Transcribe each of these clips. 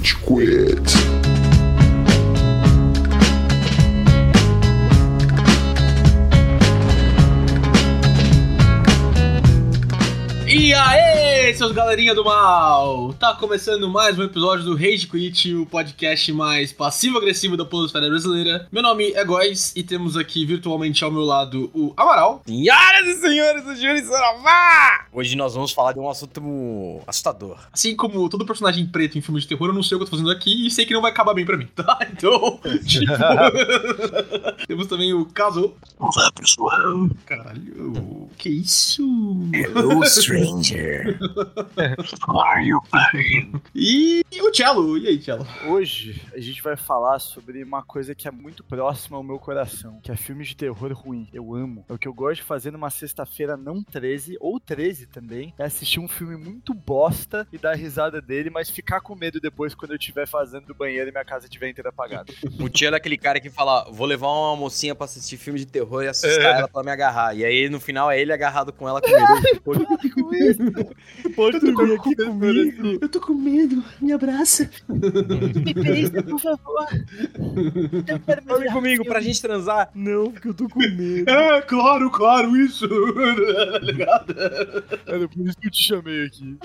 Rage Quit. Aí, seus galerinha do mal! Tá começando mais um episódio do Rage Quit, o podcast mais passivo-agressivo da Polosfera Brasileira. Meu nome é Góis e temos aqui virtualmente ao meu lado o Amaral. Senhoras e senhores do Júri Saravá! Hoje nós vamos falar de um assunto assustador. Assim como todo personagem preto em filme de terror, eu não sei o que eu tô fazendo aqui e sei que não vai acabar bem pra mim, tá? Então, tipo... temos também o Caso. Olá, pessoal. Caralho, que isso? Hello, stranger. Are you fine? E o Cello. E aí, Cello? Hoje a gente vai falar sobre uma coisa que é muito próxima ao meu coração, que é filmes de terror ruim. Eu amo. É o que eu gosto de fazer numa sexta-feira não 13, ou 13 também, é assistir um filme muito bosta e dar risada dele, mas ficar com medo depois quando eu estiver fazendo do banheiro e minha casa estiver inteira apagada. O tio é daquele cara que fala: vou levar uma mocinha pra assistir filme de terror e assustar ela pra me agarrar. E aí no final é ele agarrado com ela com medo. Pode Pode dormir aqui comigo. Eu tô com medo. Me abraça. Me beija, por favor. Eu quero Dorme comigo pra gente transar? Não, porque eu tô com medo. É, claro, claro, isso. Ligado? Era por isso que eu te chamei aqui.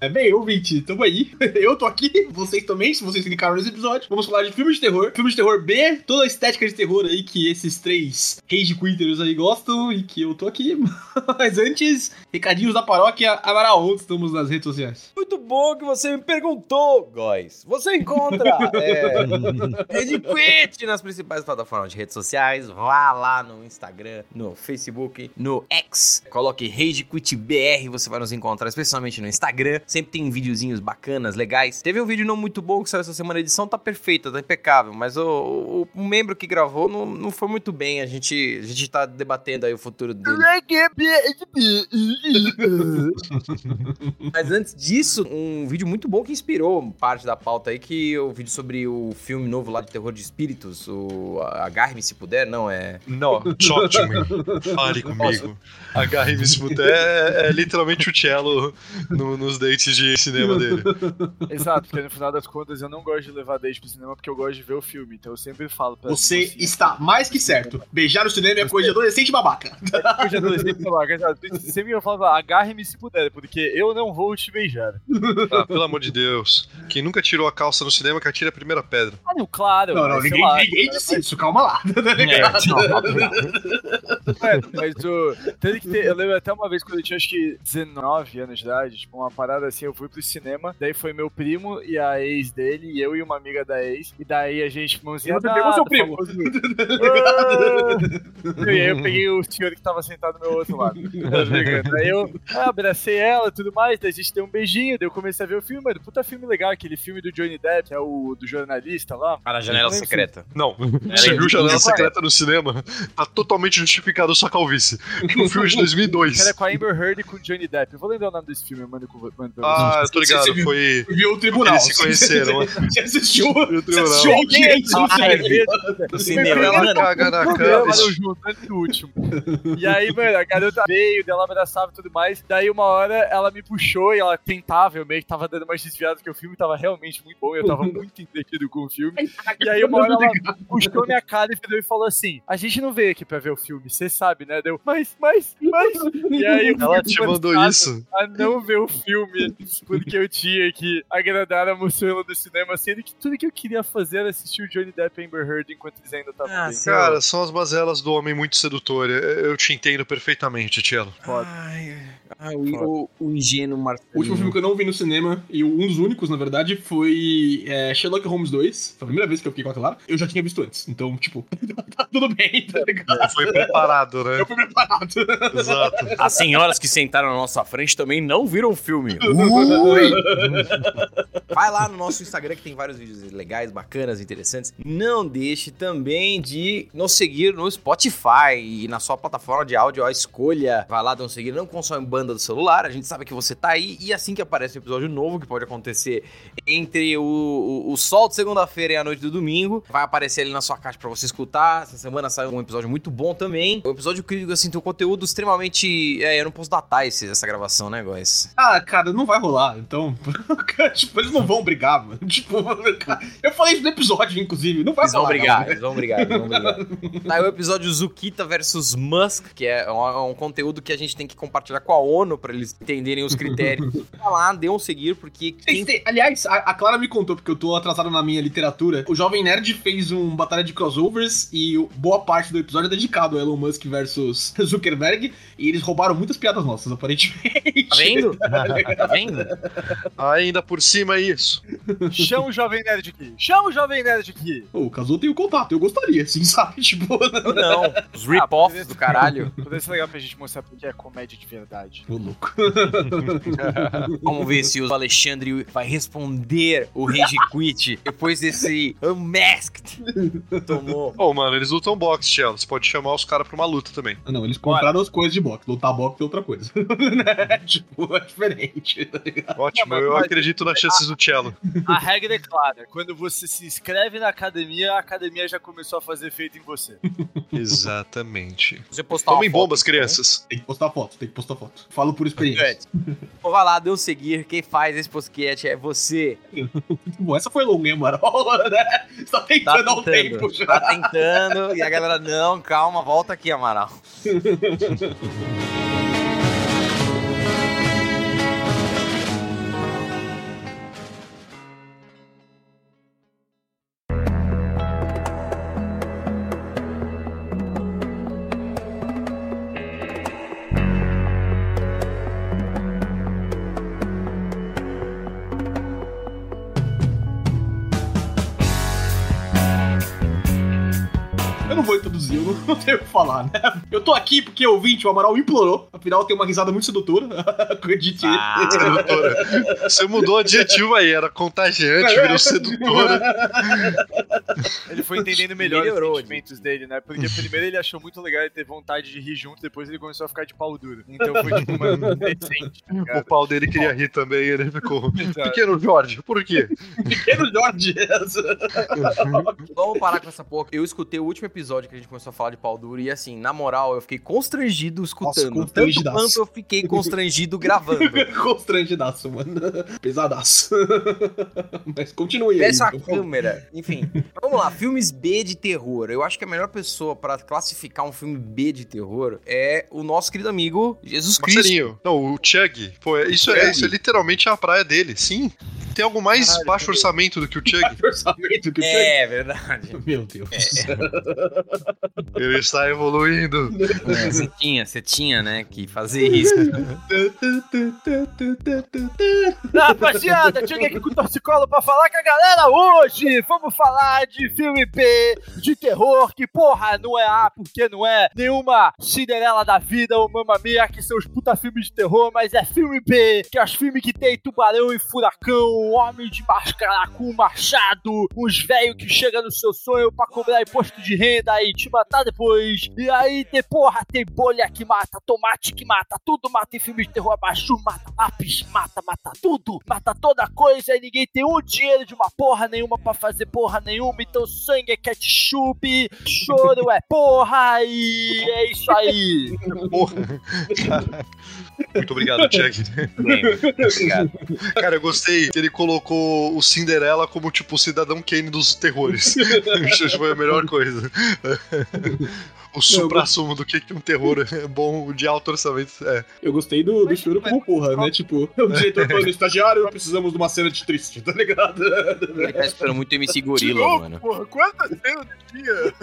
É bem, ouvinte, tamo aí. Eu tô aqui, vocês também, se vocês clicaram nesse episódio. Vamos falar de filmes de terror. Filmes de terror B, toda a estética de terror aí que esses três rage quitters aí gostam e que eu tô aqui. Mas antes, recadinhos da paróquia Amaral, onde estamos nas redes sociais. Muito bom que você me perguntou, Góis. Você encontra é, Rede Quit nas principais plataformas de redes sociais. Vá lá no Instagram, no Facebook, no X. Coloque Rage Quit BR, você vai nos encontrar, especialmente no Instagram. Sempre tem videozinhos bacanas, legais. Teve um vídeo não muito bom que saiu essa semana, a edição tá perfeita, tá impecável, mas o, o, o membro que gravou não, não foi muito bem. A gente, a gente tá debatendo aí o futuro dele. Mas antes disso, um vídeo muito bom que inspirou parte da pauta aí, que é o vídeo sobre o filme novo lá de terror de espíritos, o Agarre-me se puder, não, é... Não, to me. Fale comigo. Agarre-me se puder é, é literalmente o cello no- nos dates de cinema dele. Exato, porque no final das contas eu não gosto de levar date pro cinema porque eu gosto de ver o filme. Então eu sempre falo pra Você mocinha, está mais que certo. Beijar no cinema é coisa de adolescente babaca. Eu já adolescente babaca, exato. Sempre eu falo, agarre-me se puder, porque eu não vou te beijar. Ah, pelo amor de Deus. Quem nunca tirou a calça no cinema, que atira a primeira pedra. Ah, não, claro. Não, não, mas ninguém, lá, ninguém disse isso, calma lá. Tá ligado? É, mas o. Teve que ter. Eu lembro até uma vez quando eu tinha acho que 19 anos de idade, tipo, uma parada assim, eu fui pro cinema, daí foi meu primo e a ex dele, e eu e uma amiga da ex, e daí a gente, mãozinha Você pegou seu primo. famoso- Ah! E aí eu peguei o senhor que tava sentado do meu outro lado. Tá ligado? Daí eu ah, abracei ela e tudo mais, daí a gente deu um beijinho, daí eu comecei a ver o filme, mano, puta filme legal, aquele filme do Johnny Depp, que é o do jornalista lá. A janela secreta. Não, você viu. Janela Não, Secreta no cinema? Tá totalmente justificado sua calvície. Um filme de 2002. Que era com a Amber Heard e com o Johnny Depp. Eu vou lembrar o nome desse filme, pra Ah, eu tô ligado, viu? foi... Viu o tribunal. Eles se conheceram, né? Você assistiu? o Você assistiu a filme. No cinema. Ela Mano, caga na no junto, antes do último. E aí, mano, a garota veio, dela abraçava e tudo mais. Daí, uma hora, ela me puxou e ela tentava, eu meio que tava dando mais desviado, porque o filme tava realmente muito bom, eu tava muito entretido com o filme. E aí, uma hora, ela puxou minha cara e virou e falou assim: A gente não veio aqui pra ver o filme, você sabe, né? Deu, mas, mas, mas. E aí, Ela te mandou isso? A não ver o filme, porque eu tinha que agradar a moçoela do cinema, sendo que tudo que eu queria fazer era assistir o Johnny Depp e Amber Heard enquanto eles ainda estavam Ah. Cara, são as bazelas do homem muito sedutor. Eu te entendo perfeitamente, Tielo. Foda. Ai, ai, o, o, o ingênuo Marcelo. O último filme que eu não vi no cinema, e um dos únicos, na verdade, foi é, Sherlock Holmes 2. Foi a primeira vez que eu fiquei com aquela lá. Eu já tinha visto antes. Então, tipo, tá tudo bem, tá ligado? Foi preparado, né? Eu fui preparado. Exato. As senhoras que sentaram na nossa frente também não viram o filme. Ui! Vai lá no nosso Instagram que tem vários vídeos legais, bacanas, interessantes. Não deixe também de nos seguir no Spotify e na sua plataforma de áudio, a escolha. Vai lá, dá um seguir, não consome banda do celular. A gente sabe que você tá aí e assim que aparece o episódio novo que pode acontecer entre o, o, o sol de segunda-feira e a noite do domingo. Vai aparecer ali na sua caixa pra você escutar. Essa semana saiu um episódio muito bom também. Um episódio que, assim, tem um conteúdo extremamente. É, eu não posso datar esse, essa gravação, né, guys? Ah, cara, não vai rolar, então. tipo, eles não vão brigar, mano. Tipo, eu falei isso no episódio, inclusive. Não vai Eles vão rolar. brigar, não. eles vão brigar, eles vão brigar. Aí o episódio Zukita versus Musk, que é um, é um conteúdo que a gente tem que compartilhar com a ONU pra eles entenderem os critérios. Vai lá, dê um seguir, porque quem Aliás, a, a Clara me contou, porque eu tô atrasado na minha literatura. O Jovem Nerd fez um batalha de crossovers e boa parte do episódio é dedicado a Elon Musk versus Zuckerberg. E eles roubaram muitas piadas nossas, aparentemente. Tá vendo? Tá vendo? Ainda por cima é isso. Chama o Jovem Nerd aqui. Chama o Jovem Nerd aqui. Pô, o Kazu tem o contato, eu gostaria, assim, sabe? Tipo, Não, os rip-offs do caralho. Poderia ser legal pra gente mostrar porque é comédia de verdade. Ô, louco. Vamos ver se o Alexandre vai responder o Rage Quit depois desse Unmasked. Tomou. Ô, mano, eles lutam boxe, Tchelo. Você pode chamar os caras pra uma luta também. Ah, Não, eles compraram as coisas de boxe. Lutar boxe é outra coisa. né? Tipo, é diferente, tá ligado? Ótimo, Não, eu pode- acredito nas chances do Cello. A regra é clara. Quando você se inscreve na academia, a academia já começou a fazer efeito em você. Exatamente. Você postar Tomem foto, bombas, então. crianças. Tem que postar foto, tem que postar foto. Falo por experiência. Vai lá, dê um seguir. Quem faz esse podcast é você. Bom, essa foi longa, hein, mano? né? Você tá Tá tentando há um tempo já. Tá tentando. E a galera, não, calma, volta aqui, Amaral. falar, né? Eu tô aqui porque o ouvinte, o Amaral, implorou. Afinal, tem uma risada muito sedutora. Acredite. Ah. Sedutora. Você mudou o adjetivo aí, era contagiante, virou sedutora. Ele foi entendendo melhor Melhorou, os sentimentos dele, né? Porque primeiro ele achou muito legal e teve vontade de rir junto, depois ele começou a ficar de pau duro. Então foi tipo uma decente. tá O pau dele queria rir também, ele ficou. Exato. Pequeno Jorge, por quê? Pequeno Jorge. Vamos parar com essa porra. Eu escutei o último episódio que a gente começou a falar de pau duro e assim, na moral, eu fiquei constrangido escutando. tanto constrangidaço. quanto eu fiquei constrangido gravando. Constrangidaço, mano. Pesadaço. Mas continue aí. Essa então, por favor. câmera. Enfim, vamos lá. Filmes B de terror. Eu acho que a melhor pessoa pra classificar um filme B de terror é o nosso querido amigo Jesus Cristo. Marcelinho. Não, o Chug. Pô, isso é, isso é literalmente a praia dele. Sim. Tem algo mais Caralho, baixo orçamento do que o Chug? Orçamento que É verdade. Meu Deus. Ele está evoluindo. É, Você tinha, você tinha, né, que fazer isso. Rapaziada, cheguei aqui com o torcicolo pra falar com a galera hoje. Vamos falar de filme B, de terror, que porra, não é A, porque não é nenhuma Cinderela da vida ou Mamma Mia, que são os puta filmes de terror, mas é filme B, que é os filmes que tem tubarão e furacão, homem de máscara com machado, uns velhos que chega no seu sonho pra cobrar imposto de renda e te matar depois. E aí tem porra, tem bolha que mata, tomate que mata, tudo mata em filmes de terror abaixo, mata lápis, mata, mata tudo, mata toda coisa e ninguém tem um dinheiro de uma porra nenhuma pra fazer porra nenhuma, então sangue é ketchup, choro é porra e é isso aí. Porra. Muito obrigado. Bem, obrigado. Cara, eu gostei que ele colocou o Cinderela como, tipo, o cidadão Kane dos terrores. Isso foi a melhor coisa. O supra-sumo do que que um terror é bom de alto orçamento é. Eu gostei do, do choro como porra, né? Tipo, o diretor falando, estagiário, precisamos de uma cena de triste, tá ligado? Ele tá esperando muito MC De Gorila, novo, mano. porra, quantas cenas tinha?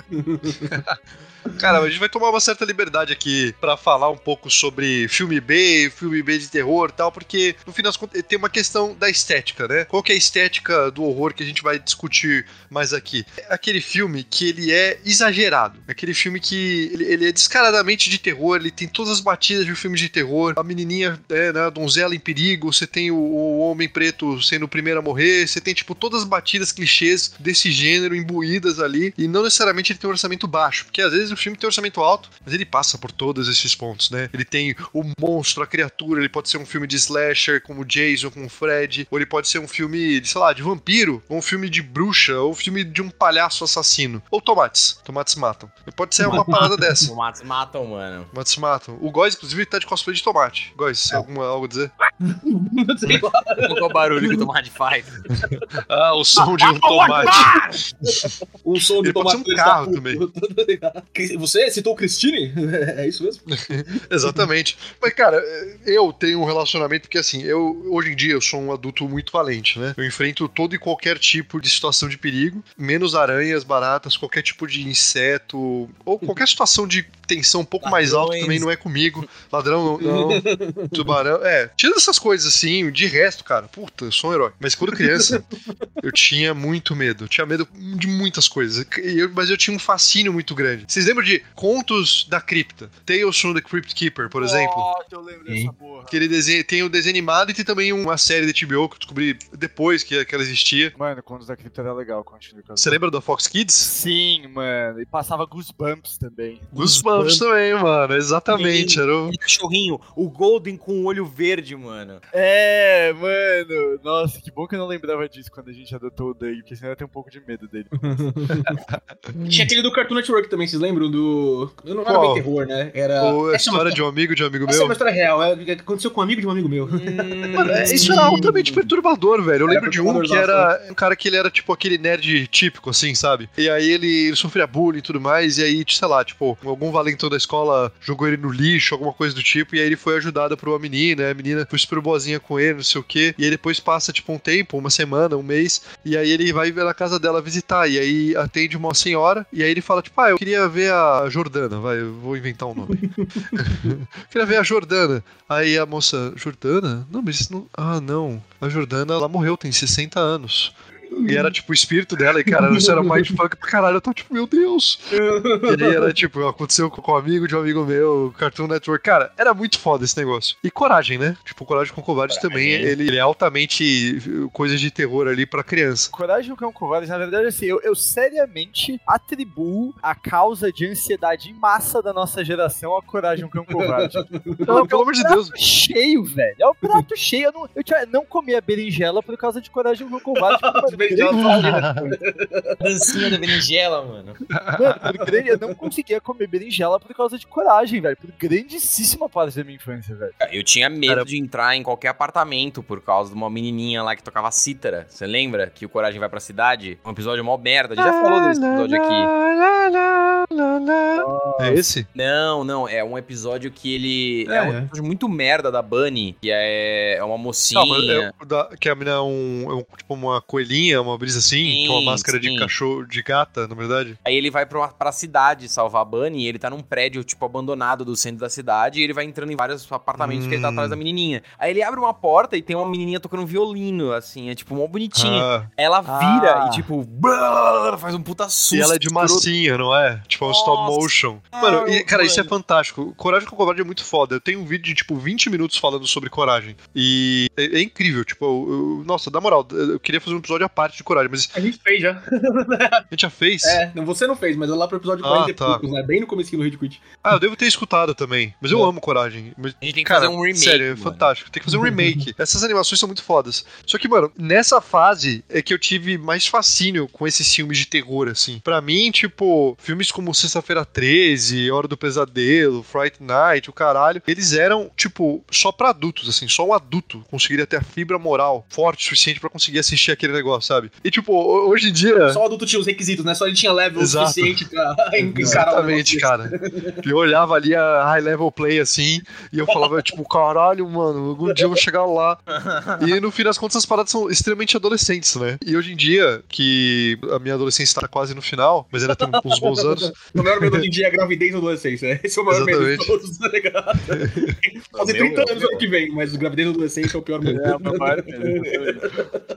Cara, a gente vai tomar uma certa liberdade aqui pra falar um pouco sobre filme B, filme B de terror e tal, porque no fim das contas tem uma questão da estética. estética, né? Qual que é a estética do horror que a gente vai discutir mais aqui? É aquele filme que ele é exagerado. É Aquele filme que ele, ele é descaradamente de terror, ele tem todas as batidas de um filme de terror. A menininha, é, né, a donzela em perigo, você tem o, o homem preto sendo o primeiro a morrer, você tem, tipo, todas as batidas clichês desse gênero imbuídas ali. E não necessariamente ele tem um orçamento baixo, porque às vezes o filme tem um orçamento alto, mas ele passa por todos esses pontos, né? Ele tem o monstro, a criatura, ele pode ser um filme de slasher, como Jason, como Fred, ou ele pode ser um filme, sei lá, de vampiro, ou um filme de bruxa, ou um filme de um palhaço assassino. Ou tomates. Tomates matam. Pode ser uma parada dessa. Tomates matam, mano. Tomates matam. O Góis, inclusive, tá de cosplay de tomate. Góis, alguma, algo a dizer? Sei lá. Qual é o barulho que o tomate faz? Ah, o som de um tomate. Um som de Ele pode ser um tomate carro puta. também. Que- Você citou o Christine? É isso mesmo? Exatamente. Mas, cara, eu tenho um relacionamento porque, assim, eu hoje em dia eu sou um adulto muito valente, né? Eu enfrento todo e qualquer tipo de situação de perigo, menos aranhas, baratas, qualquer tipo de inseto, ou qualquer situação de tensão um pouco mais alta Ladrões. também não é comigo. Ladrão, não. não. Tubarão. É, tira essas coisas assim, de resto, cara, puta, eu sou um herói. Mas quando criança, eu tinha muito medo. Eu tinha medo de muitas coisas. Eu- mas eu tinha um fascínio muito grande. Vocês lembram de Contos da Cripta? Tales from the Crypt Keeper, por exemplo? Nossa, eu lembro dessa porra. Aquele desenho, tem o desenho animado e tem também uma série da HBO que eu descobri depois que, que ela existia. Mano, Contos da Cripta era legal, continue com Você lembra da Fox Kids? Sim, mano. E passava Goosebumps também. Goosebumps também, mano. Exatamente. Era o... Cachorrinho, o Golden com o olho verde, mano. É, mano. Nossa, que bom que eu não lembrava disso quando a gente adotou o Doug, porque senão eu ia ter um pouco de medo dele. Tinha aquele do Cartoon Network também, vocês lembram? Do. Não era bem terror, né? Era. Ou a é uma história de um amigo de um amigo Essa é meu. uma história real, é o que aconteceu com um amigo de um amigo meu. Mano, é- isso era altamente perturbador, velho. Eu Era lembro de um que era um cara que ele era tipo aquele nerd típico, assim, sabe? E aí ele, ele sofria bullying e tudo mais, e aí, sei lá, tipo, algum valentão da escola jogou ele no lixo, alguma coisa do tipo, e aí ele foi ajudado por uma menina, a menina foi super boazinha com ele, não sei o quê, e aí depois passa, tipo, um tempo, uma semana, um mês, e aí ele vai na casa dela visitar, e aí atende uma senhora, e aí ele fala, tipo, ah, eu queria ver a Jordana, vai, eu vou inventar um nome. queria ver a Jordana. Aí a moça, Jordana? Não, mas isso não. Ah, não. A Jordana, ela morreu, tem 60 anos. E era tipo o espírito dela, e cara, isso era mindfuck pra caralho. Eu tô tipo, meu Deus. E aí era tipo, aconteceu com um amigo de um amigo meu, Cartoon Network. Cara, era muito foda esse negócio. E coragem, né? Tipo, coragem com covarde também, ele, ele é altamente coisa de terror ali pra criança. Coragem do Cão Covarde, na verdade, assim, eu, eu seriamente atribuo a causa de ansiedade em massa da nossa geração a Coragem Cão Covarde. Não, pelo amor de Deus. cheio, velho. É o prato cheio. Eu não, eu não comia berinjela por causa de Coragem do Cão Covarde. Mano, Dancinha da berinjela, mano. Mano, por grande, eu não conseguia comer berinjela por causa de coragem, velho. Por grandíssima parte da minha infância, velho. Eu tinha medo de entrar em qualquer apartamento por causa de uma menininha lá que tocava cítara. Você lembra que o Coragem vai pra cidade? Um episódio mó merda. A gente já falou desse episódio aqui. É esse? Não, não. É um episódio que ele. É, É, um é. episódio muito merda da Bunny. Que é, é uma mocinha. Não, é, o da- que a menina é, um, é um- tipo uma coelhinha, uma brisa assim, Sim, com uma máscara de sim. cachorro, de gata, na verdade. Aí ele vai pra, uma, pra cidade salvar a Bunny e ele tá num prédio, tipo, abandonado do centro da cidade e ele vai entrando em vários apartamentos que ele tá Hum. atrás da menininha. Aí ele abre uma porta e tem uma menininha tocando um violino, assim, é tipo, mó bonitinha. Ah, Ela vira Ah. e, tipo, brrr, faz um puta susto. e ela é de massinha, não é? Tipo, é um stop motion. Mano, e, cara, isso é mano. fantástico. Coragem com Covarde é muito foda. Eu tenho um vídeo de, tipo, 20 minutos falando sobre coragem. E é, é incrível, tipo, eu- eu- nossa, na moral, eu queria fazer um episódio à parte de coragem, mas A gente fez já. a gente já fez. É, não, você não fez, mas é lá pro episódio Ah, 40 e tá. poucos, né? Bem no comecinho do Rede Quit. Ah, eu devo ter escutado também. Mas eu É. amo coragem. Mas, A gente tem que cara, fazer um remake. Sério, é mano. fantástico. Tem que fazer um remake. Essas animações são muito fodas. Só que, mano, nessa fase é que eu tive mais fascínio com esses filmes de terror, assim. Pra mim, tipo, filmes como Sexta-feira 13, Hora do Pesadelo, Fright Night, o caralho, eles eram, tipo, só pra adultos, assim. Só um adulto conseguiria ter a fibra moral forte o suficiente pra conseguir assistir aquele negócio, sabe? E, tipo, ho- hoje em dia. Só o adulto tinha os requisitos, né? Só ele tinha level Exato. suficiente pra encarar Exatamente, cara. Eu olhava ali a high level play assim, e eu falava, tipo, caralho, mano, algum dia eu vou chegar lá. E no fim das contas, as paradas são extremamente adolescentes, né? E hoje em dia, que a minha adolescência tá quase no final, mas ainda tem uns bons anos, O maior medo hoje em dia é a gravidez na adolescência. Esse é o maior medo de Exatamente. todos, tá ligado? Fazer Meu, 30 meu, anos meu. ano que vem, mas gravidez na adolescência é o pior medo. É, o meu maior medo.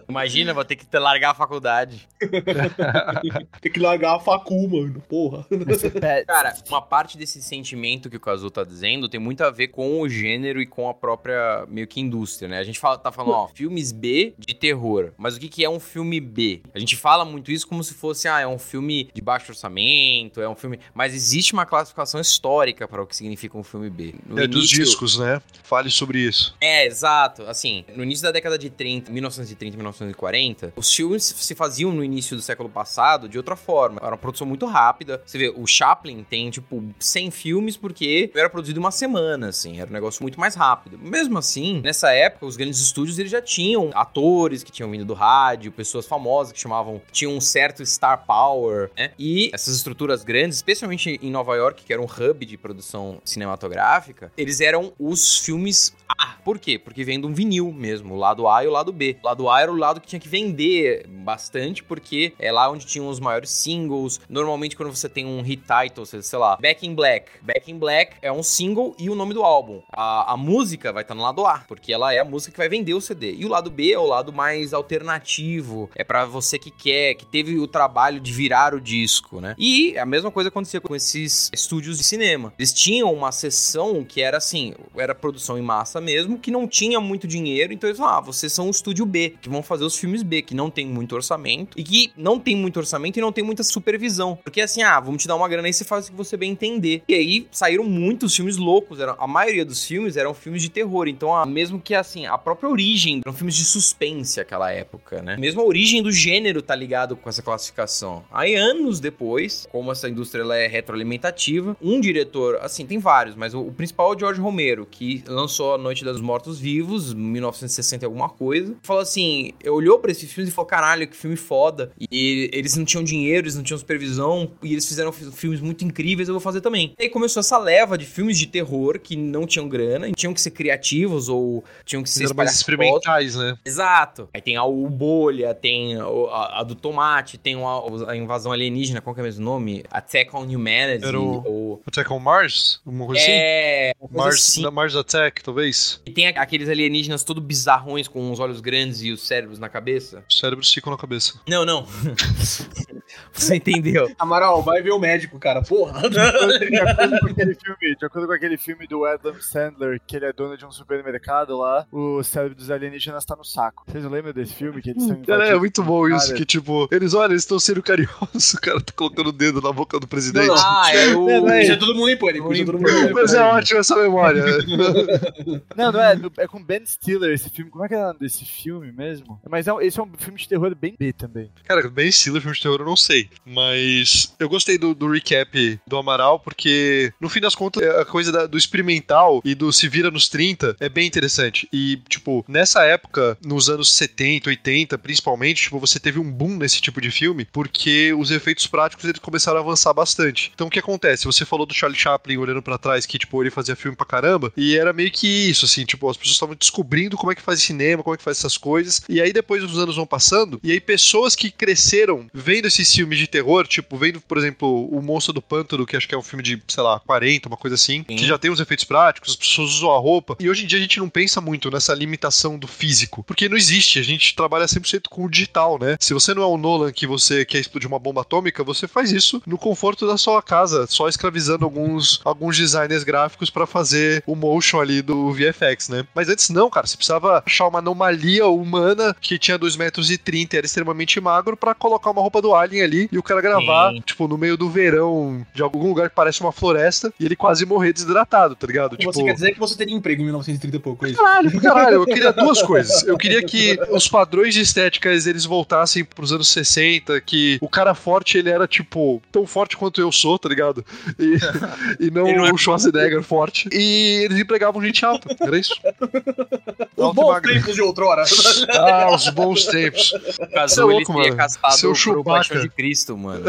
Imagina, vou ter que ter- largar a faculdade. Tem que largar a facu, mano. Porra. Cara, uma parte desse sentimento que o Kazu tá dizendo tem muito a ver com o gênero e com a própria, meio que, indústria, né? A gente fala, tá falando, ó, filmes B de terror. Mas o que, que é um filme B? A gente fala muito isso como se fosse, ah, é um filme de baixo orçamento, é um filme... Mas existe uma classificação histórica para o que significa um filme B. No É dos início- discos, né? Fale sobre isso. É, exato. Assim, no início da década de 30, 1930 e 1940, os filmes se faziam no início do século passado de outra forma. Era uma produção muito rápida. Você vê, o Chaplin tem, tipo, 100 filmes porque era produzido uma semana, assim. Era um negócio muito mais rápido. Mesmo assim, nessa época, os grandes estúdios, eles já tinham atores que tinham vindo do rádio, pessoas famosas que chamavam... Tinham um certo star power, né? E essas estruturas grandes, especialmente em Nova York, que era um hub de produção cinematográfica, eles eram os filmes A. Por quê? Porque vem de um vinil mesmo, o lado A e o lado B. O lado A era o lado que tinha que vender bastante, porque é lá onde tinham os maiores singles. Normalmente, quando você tem um hit title, sei lá, Back in Black. Back in Black é um single e o nome do álbum. A, a música vai estar no lado A, porque ela é a música que vai vender o CD. E o lado B é o lado mais alternativo. É pra você que quer, que teve o trabalho de virar o disco, né? E a mesma coisa acontecia com esses estúdios de cinema. Eles tinham uma sessão que era assim, era produção em massa mesmo, que não tinha muito dinheiro, então eles falavam, ah, vocês são o estúdio B, que vão fazer os filmes B, que não tem muito orçamento, e que não tem muito orçamento e não tem muita supervisão. Porque assim, ah, vamos te dar uma grana aí, você faz o que você bem entender. E aí saíram muitos filmes loucos, eram, a maioria dos filmes eram filmes de terror, então ah, mesmo que assim, a própria origem, eram filmes de suspense aquela época, né? Mesmo a origem do gênero tá ligado com essa classificação. Aí anos depois, como essa indústria ela é retroalimentativa, um diretor, assim, tem vários, mas o, o principal é o George Romero, que lançou A Noite dos Mortos Vivos, 1960 e alguma coisa. Falou assim, olhou pra esses filmes e falou, caralho, que filme foda. E eles não tinham dinheiro, eles não tinham supervisão, e eles fizeram fi- filmes muito incríveis, eu vou fazer também. E aí começou essa leva de filmes de terror que não tinham grana, e tinham que ser criativos ou tinham que ser mais experimentais, né? Exato. Aí tem a o Bolha, tem a, a do Tomate, tem a, a invasão alienígena, qual que é o mesmo nome? Attack on Humanity. Era o- ou... Attack on Mars? Uma coisa assim? É, uma coisa Mars, assim. da Mars Attack, talvez. E tem aqueles alienígenas todo bizarrões com os olhos grandes e os cérebros na cabeça. Os cérebros ficam na cabeça. Não, não. Você entendeu? Amaral, vai ver o médico, cara. Porra. De acordo com aquele filme, de acordo com aquele filme do Adam Sandler, que ele é dono de um supermercado lá, o cérebro dos alienígenas tá no saco. Vocês não lembram desse filme? Que eles são Cara, é muito bom um isso, cara? que tipo, eles, olha, eles estão sendo carinhosos, o cara tá colocando o dedo na boca do presidente. Ah, é o. É Deixa todo mundo em pânico. Deixa todo mundo em pânico. Mas é ótimo essa memória. Não, não é. É com Ben Stiller esse filme. Como é que é o nome desse filme mesmo? Mas é esse é um filme de terror bem B também. Cara, bem estilo filme de terror eu não sei. Mas eu gostei do, do recap do Amaral, porque no fim das contas, a coisa da- do experimental e do se vira nos 30 é bem interessante. E, tipo, nessa época, nos anos 70, 80, principalmente, tipo, você teve um boom nesse tipo de filme, porque os efeitos práticos eles começaram a avançar bastante. Então o que acontece? Você falou do Charlie Chaplin olhando pra trás, que, tipo, ele fazia filme pra caramba, e era meio que isso, assim, tipo, as pessoas estavam descobrindo como é que faz cinema, como é que faz essas coisas, e aí depois os anos vão passando, e aí pessoas que cresceram vendo esses filmes de terror, tipo, vendo, por exemplo, O Monstro do Pântano, que acho que é um filme de, sei lá, 40, uma coisa assim, Sim. que já tem os efeitos práticos, as pessoas usam a roupa, e hoje em dia a gente não pensa muito nessa limitação do físico, porque não existe, a gente trabalha 100% com o digital, né? Se você não é o Nolan que você quer explodir uma bomba atômica, você faz isso no conforto da sua casa, só escravizando alguns, alguns designers gráficos pra fazer o motion ali do VFX, né? Mas antes não, cara, você precisava achar uma anomalia humana que tinha 2 metros e 30 era extremamente magro pra colocar uma roupa do Alien ali e o cara gravar, Sim. tipo, no meio do verão de algum lugar que parece uma floresta e ele quase morrer desidratado, tá ligado? Tipo, Você quer dizer que você teria emprego em 1930 e pouco, é isso? Caralho, caralho, eu queria duas coisas. Eu queria que os padrões de estéticas eles voltassem pros anos 60, que o cara forte ele era tipo tão forte quanto eu sou, tá ligado? E, e não, não é- o Schwarzenegger forte. E eles empregavam gente alta, era isso? Os bons tempos de outrora. Ah, os bons tempos. O Você é Cazu, ele louco, teria castado Seu por Paixão de Cristo, mano.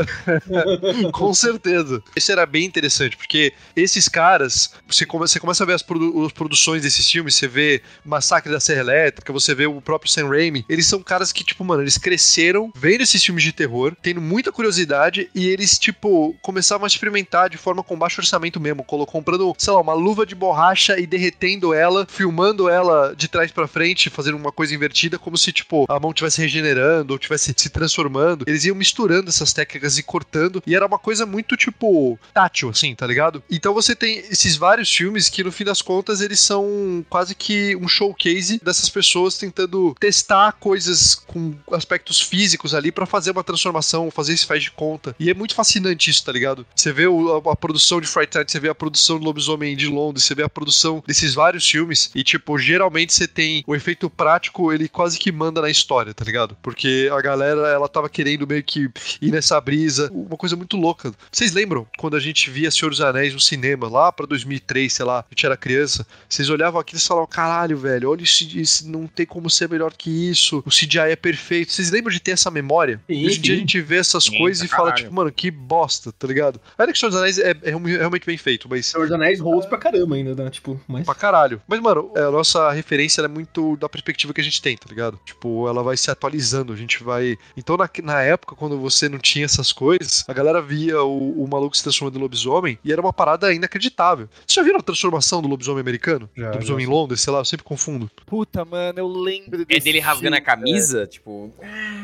Com certeza. Isso era bem interessante, porque esses caras, você, come, você começa a ver as, produ as, produções desses filmes, você vê Massacre da Serra Elétrica, você vê o próprio Sam Raimi, eles são caras que, tipo, mano, eles cresceram vendo esses filmes de terror, tendo muita curiosidade, e eles, tipo, começavam a experimentar de forma com baixo orçamento mesmo, comprando, sei lá, uma luva de borracha e derretendo ela, filmando ela de trás para frente, fazendo uma coisa invertida, como se, tipo, a mão regenerando ou estivesse se transformando. Eles iam misturando essas técnicas e cortando, e era uma coisa muito, tipo, tátil, assim, tá ligado? Então você tem esses vários filmes que, no fim das contas, eles são quase que um showcase dessas pessoas tentando testar coisas com aspectos físicos ali para fazer uma transformação, fazer esse faz de conta. E é muito fascinante isso, tá ligado? Você vê a, a, produção de Fright Night, você vê a produção do Lobisomem de Londres, você vê a produção desses vários filmes, e, tipo, geralmente você tem o efeito prático, ele quase que manda na história, tá ligado? Porque a galera, ela tava querendo meio que ir nessa brisa, uma coisa muito louca. Vocês lembram quando a gente via Senhor dos Anéis no cinema, lá pra 2003, sei lá, a gente era criança, vocês olhavam aquilo e falavam, caralho, velho, olha isso, isso, não tem como ser melhor que isso, o CGI é perfeito. Vocês lembram de ter essa memória? Sim, Hoje em dia a gente vê essas sim, coisas e fala, tipo, mano, que bosta, tá ligado? Ainda que Senhor dos Anéis é, é, realmente bem feito, mas... Senhor dos Anéis rolls pra caramba ainda, né? Tipo, mas... Pra caralho. Mas, mano, a nossa referência é muito da perspectiva que a gente tem, tá ligado? Tipo, ela vai se atualizando, a gente vai... Então, na, na época, quando você não tinha essas coisas, a galera via o, o maluco se transformando em lobisomem e era uma parada inacreditável. Vocês já viram a transformação do lobisomem americano? Já, lobisomem já. em Londres, sei lá, eu sempre confundo. Puta, mano, eu lembro É dele rasgando a camisa, é. tipo...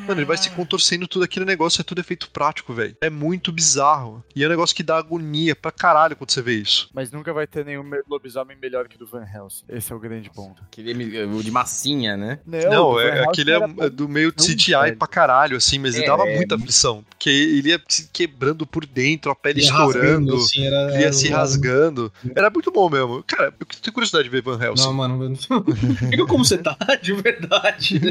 Mano, ele vai se contorcendo tudo aquele negócio, é tudo efeito prático, velho. É muito bizarro. E é um negócio que dá agonia pra caralho quando você vê isso. Mas nunca vai ter nenhum lobisomem melhor que o do Van Helsing. Esse é o grande ponto. Aquele o de massinha, né? Não, Não é, aquele é, é, do meio de CGI velho. pra caralho, assim, mas é, ele dava é, muita aflição. Porque ele ia se quebrando por dentro, a pele estourando, assim, era, ele ia se rasgando. Era muito bom mesmo. Cara, eu tenho curiosidade de ver Van Helsing. Não, mano, como você tá, de verdade.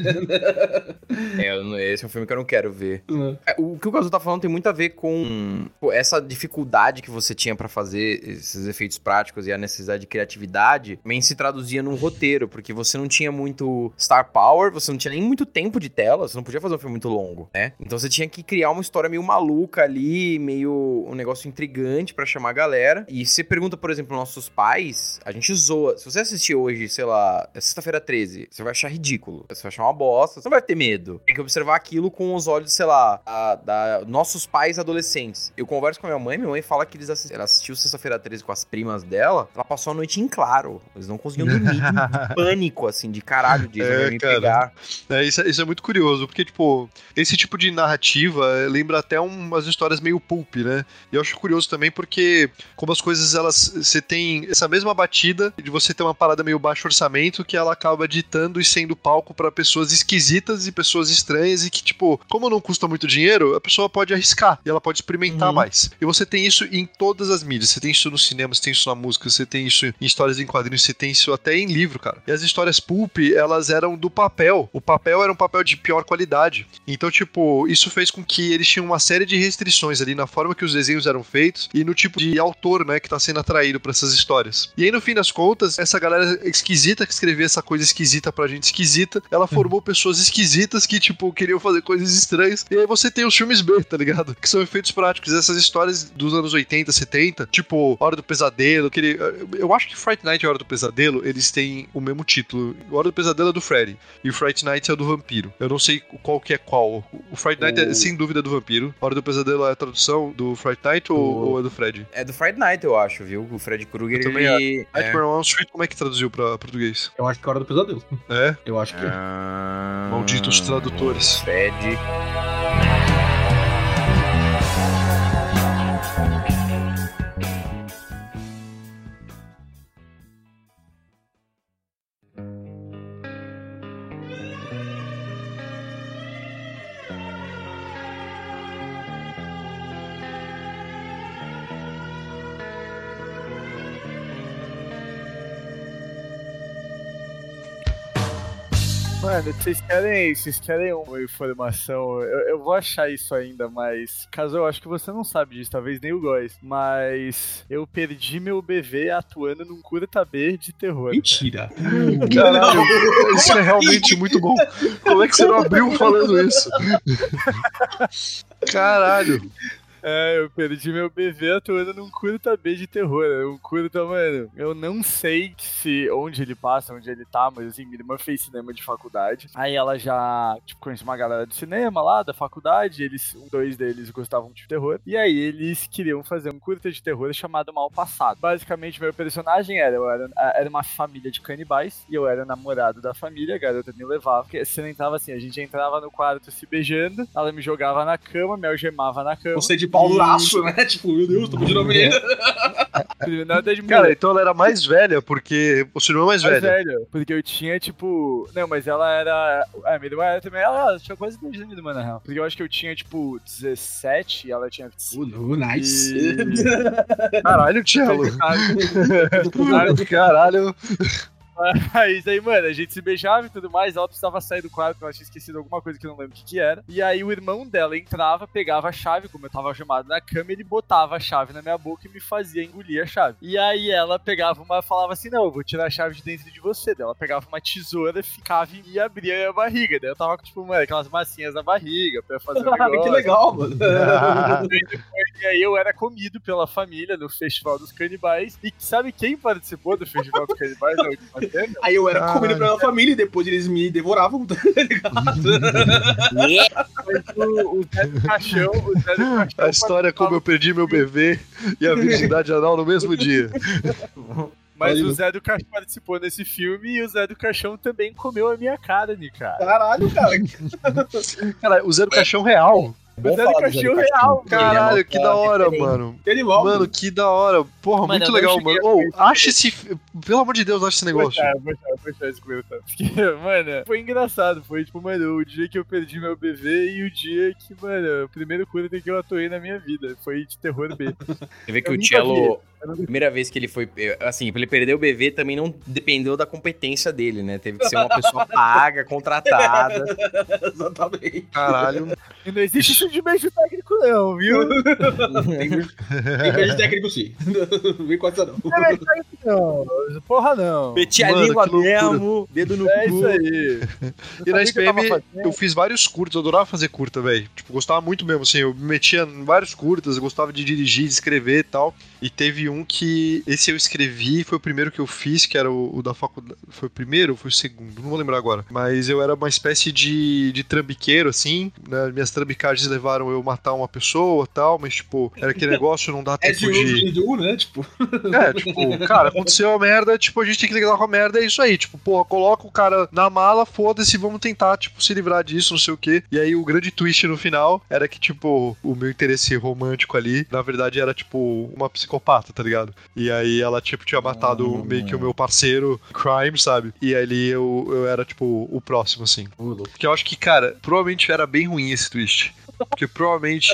é, esse é um filme que eu não quero ver. Uhum. O que o Gazu tá falando tem muito a ver com essa dificuldade que você tinha para fazer esses efeitos práticos e a necessidade de criatividade, também se traduzia num roteiro, porque você não tinha muito star power, você não tinha nem muito tempo de tela, você não podia fazer um filme muito longo, né? Então você tinha que criar uma história meio maluca ali, meio um negócio intrigante para chamar a galera. E você pergunta, por exemplo, nossos pais, a gente zoa. Se você assistir hoje, sei lá, é sexta-feira 13, você vai achar ridículo. Você vai achar uma bosta, você não vai ter medo. Tem que observar aquilo com os olhos, sei lá, a, da nossos pais adolescentes. Eu converso com a minha mãe, minha mãe fala que eles assist... ela assistiu sexta-feira 13 com as primas dela, ela passou a noite em claro. Eles não conseguiam dormir pânico, assim, de caralho, de é, me cara. pegar. É, isso, é, isso é muito curioso, porque, tipo, esse tipo de narrativa eh, lembra até umas histórias meio pulp, né? E eu acho curioso também porque, como as coisas, elas. Você tem essa mesma batida de você ter uma parada meio baixo orçamento que ela acaba ditando e sendo palco para pessoas esquisitas e pessoas estranhas e que, tipo, como não custa muito dinheiro, a pessoa pode arriscar e ela pode experimentar uhum. mais. E você tem isso em todas as mídias. Você tem isso no cinema, você tem isso na música, você tem isso em histórias em quadrinhos, você tem isso até em livro, cara. E as histórias pulp, elas eram do papel. O papel era um papel de pior qualidade. Então, tipo, isso fez com que eles tinham uma série de restrições ali na forma que os desenhos eram feitos e no tipo de autor, né, que tá sendo atraído para essas histórias. E aí, no fim das contas, essa galera esquisita que escrevia essa coisa esquisita pra gente esquisita, ela formou pessoas esquisitas que, tipo, queriam fazer coisas estranhas. E aí você tem os filmes B, tá ligado? Que são efeitos práticos. Essas histórias dos anos 80, 70, tipo, Hora do Pesadelo. Eu acho que Fright Night e Hora do Pesadelo, eles têm o mesmo título. Hora do Pesadelo é do Freddy e Fright Night é do Vampiro. Eu não sei qual que é qual. O Fright Night é, o... é sem dúvida do Vampiro. Hora do Pesadelo é a tradução do Fright Night ou, o... ou é do Fred? É do Fright Night, eu acho, viu? O Fred Krueger. Também ele... é. Nightmare on Street, como é que traduziu pra português? Eu acho que é Hora do Pesadelo. É? Eu acho que é. Ah... Malditos tradutores. Fred. Mano, vocês querem, vocês querem uma informação? Eu, eu vou achar isso ainda, mas. Caso eu acho que você não sabe disso, talvez nem o Góis. Mas eu perdi meu BV atuando num curta B de terror. Mentira. Caralho, isso é realmente muito bom. Como é que você não abriu falando isso? Caralho. É, eu perdi meu BV atuando num curta B de terror. É um curta, mano. Eu não sei se onde ele passa, onde ele tá, mas assim, minha irmã fez cinema de faculdade. Aí ela já, tipo, conhece uma galera do cinema lá, da faculdade. Eles, dois deles gostavam de terror. E aí eles queriam fazer um curta de terror chamado Mal Passado. Basicamente, meu personagem era, eu era, era uma família de canibais e eu era namorado da família, a garota me levava. Porque você entrava assim, a gente entrava no quarto se beijando, ela me jogava na cama, me algemava na cama. Você de pau no laço, né? Tipo, meu Deus, tô pedindo a menina. Nada de Cara, então ela era mais velha, porque o seu irmão é mais mais velha. velha. Porque eu tinha, tipo. Não, mas ela era. A minha irmã era também. Ela tinha quase 10 anos irmã, na real. Porque eu acho que eu tinha, tipo, 17 e ela tinha 25. Uh, nice. Caralho, Tchelo. E- Caralho. Mas aí, mano, a gente se beijava e tudo mais. Ela precisava sair do quarto, ela tinha esquecido alguma coisa que eu não lembro o que, que era. E aí o irmão dela entrava, pegava a chave, como eu tava chamado na cama, ele botava a chave na minha boca e me fazia engolir a chave. E aí ela pegava uma, falava assim: Não, eu vou tirar a chave de dentro de você. Daí ela pegava uma tesoura, ficava e abria a minha barriga. Daí eu tava, tipo, mano, aquelas massinhas na barriga pra fazer o negócio. que legal, mano. E aí eu era comido pela família no Festival dos Canibais. E sabe quem participou do Festival dos Canibais cena? Aí eu era Caralho. comido pela família e depois eles me devoravam, tá ligado? o, o Zé do Caixão, o Zé do Caixão. A história é como eu perdi meu bebê e a virgindade anal no mesmo dia. Mas Olha. o Zé do Caixão participou desse filme e o Zé do Caixão também comeu a minha carne, cara. Caralho, cara. Cara, o Zé do Caixão real. O Zé do Caixão real, cara. Caralho, que da hora, mano. Que animal. Mano, que da hora. Porra, Mano, muito legal, mano. conhecer. acha esse. Pelo amor de Deus, acha esse negócio. Vou achar, vou achar, esse curta. Porque, mano, foi engraçado. Foi tipo, mano, o dia que eu perdi meu bebê e o dia que, mano, o primeiro curta que eu atuei na minha vida. Foi de terror B. Você vê que Eu o Cello, vi. Primeira vez que ele foi. Assim, pra ele perder o bebê também não dependeu da competência dele, né? Teve que ser uma pessoa paga, contratada. Exatamente. Caralho. E não existe isso de beijo técnico, não, viu? Tem, tem beijo técnico sim. Não vem com essa não. Não, porra não. Meti a Mano, língua mesmo, dedo no É cu. isso aí. E na eu SPM eu fiz vários curtas, eu adorava fazer curta, velho. Tipo, gostava muito mesmo, assim, eu me metia em vários curtas, eu gostava de dirigir, de escrever e tal. E teve um que, esse eu escrevi, foi o primeiro que eu fiz, que era o, o da faculdade. Foi o primeiro ou foi o segundo? Não vou lembrar agora. Mas eu era uma espécie de, de trambiqueiro, assim, né? Minhas trambicagens levaram eu matar uma pessoa e tal, mas, tipo, era aquele negócio, não dá É tempo de de. do, né? Tipo, É, tipo, cara, aconteceu a merda, tipo, a gente tem que lidar com a merda, é isso aí. Tipo, porra, coloca o cara na mala, foda-se, vamos tentar, tipo, se livrar disso, não sei o quê. E aí o grande twist no final era que, tipo, o meu interesse romântico ali, na verdade, era, tipo, uma psicopata, tá ligado? E aí ela, tipo, tinha matado Hum. meio que o meu parceiro, Crime, sabe? E ali eu, eu era, tipo, o próximo, assim. Porque eu acho que, cara, provavelmente era bem ruim esse twist. Porque provavelmente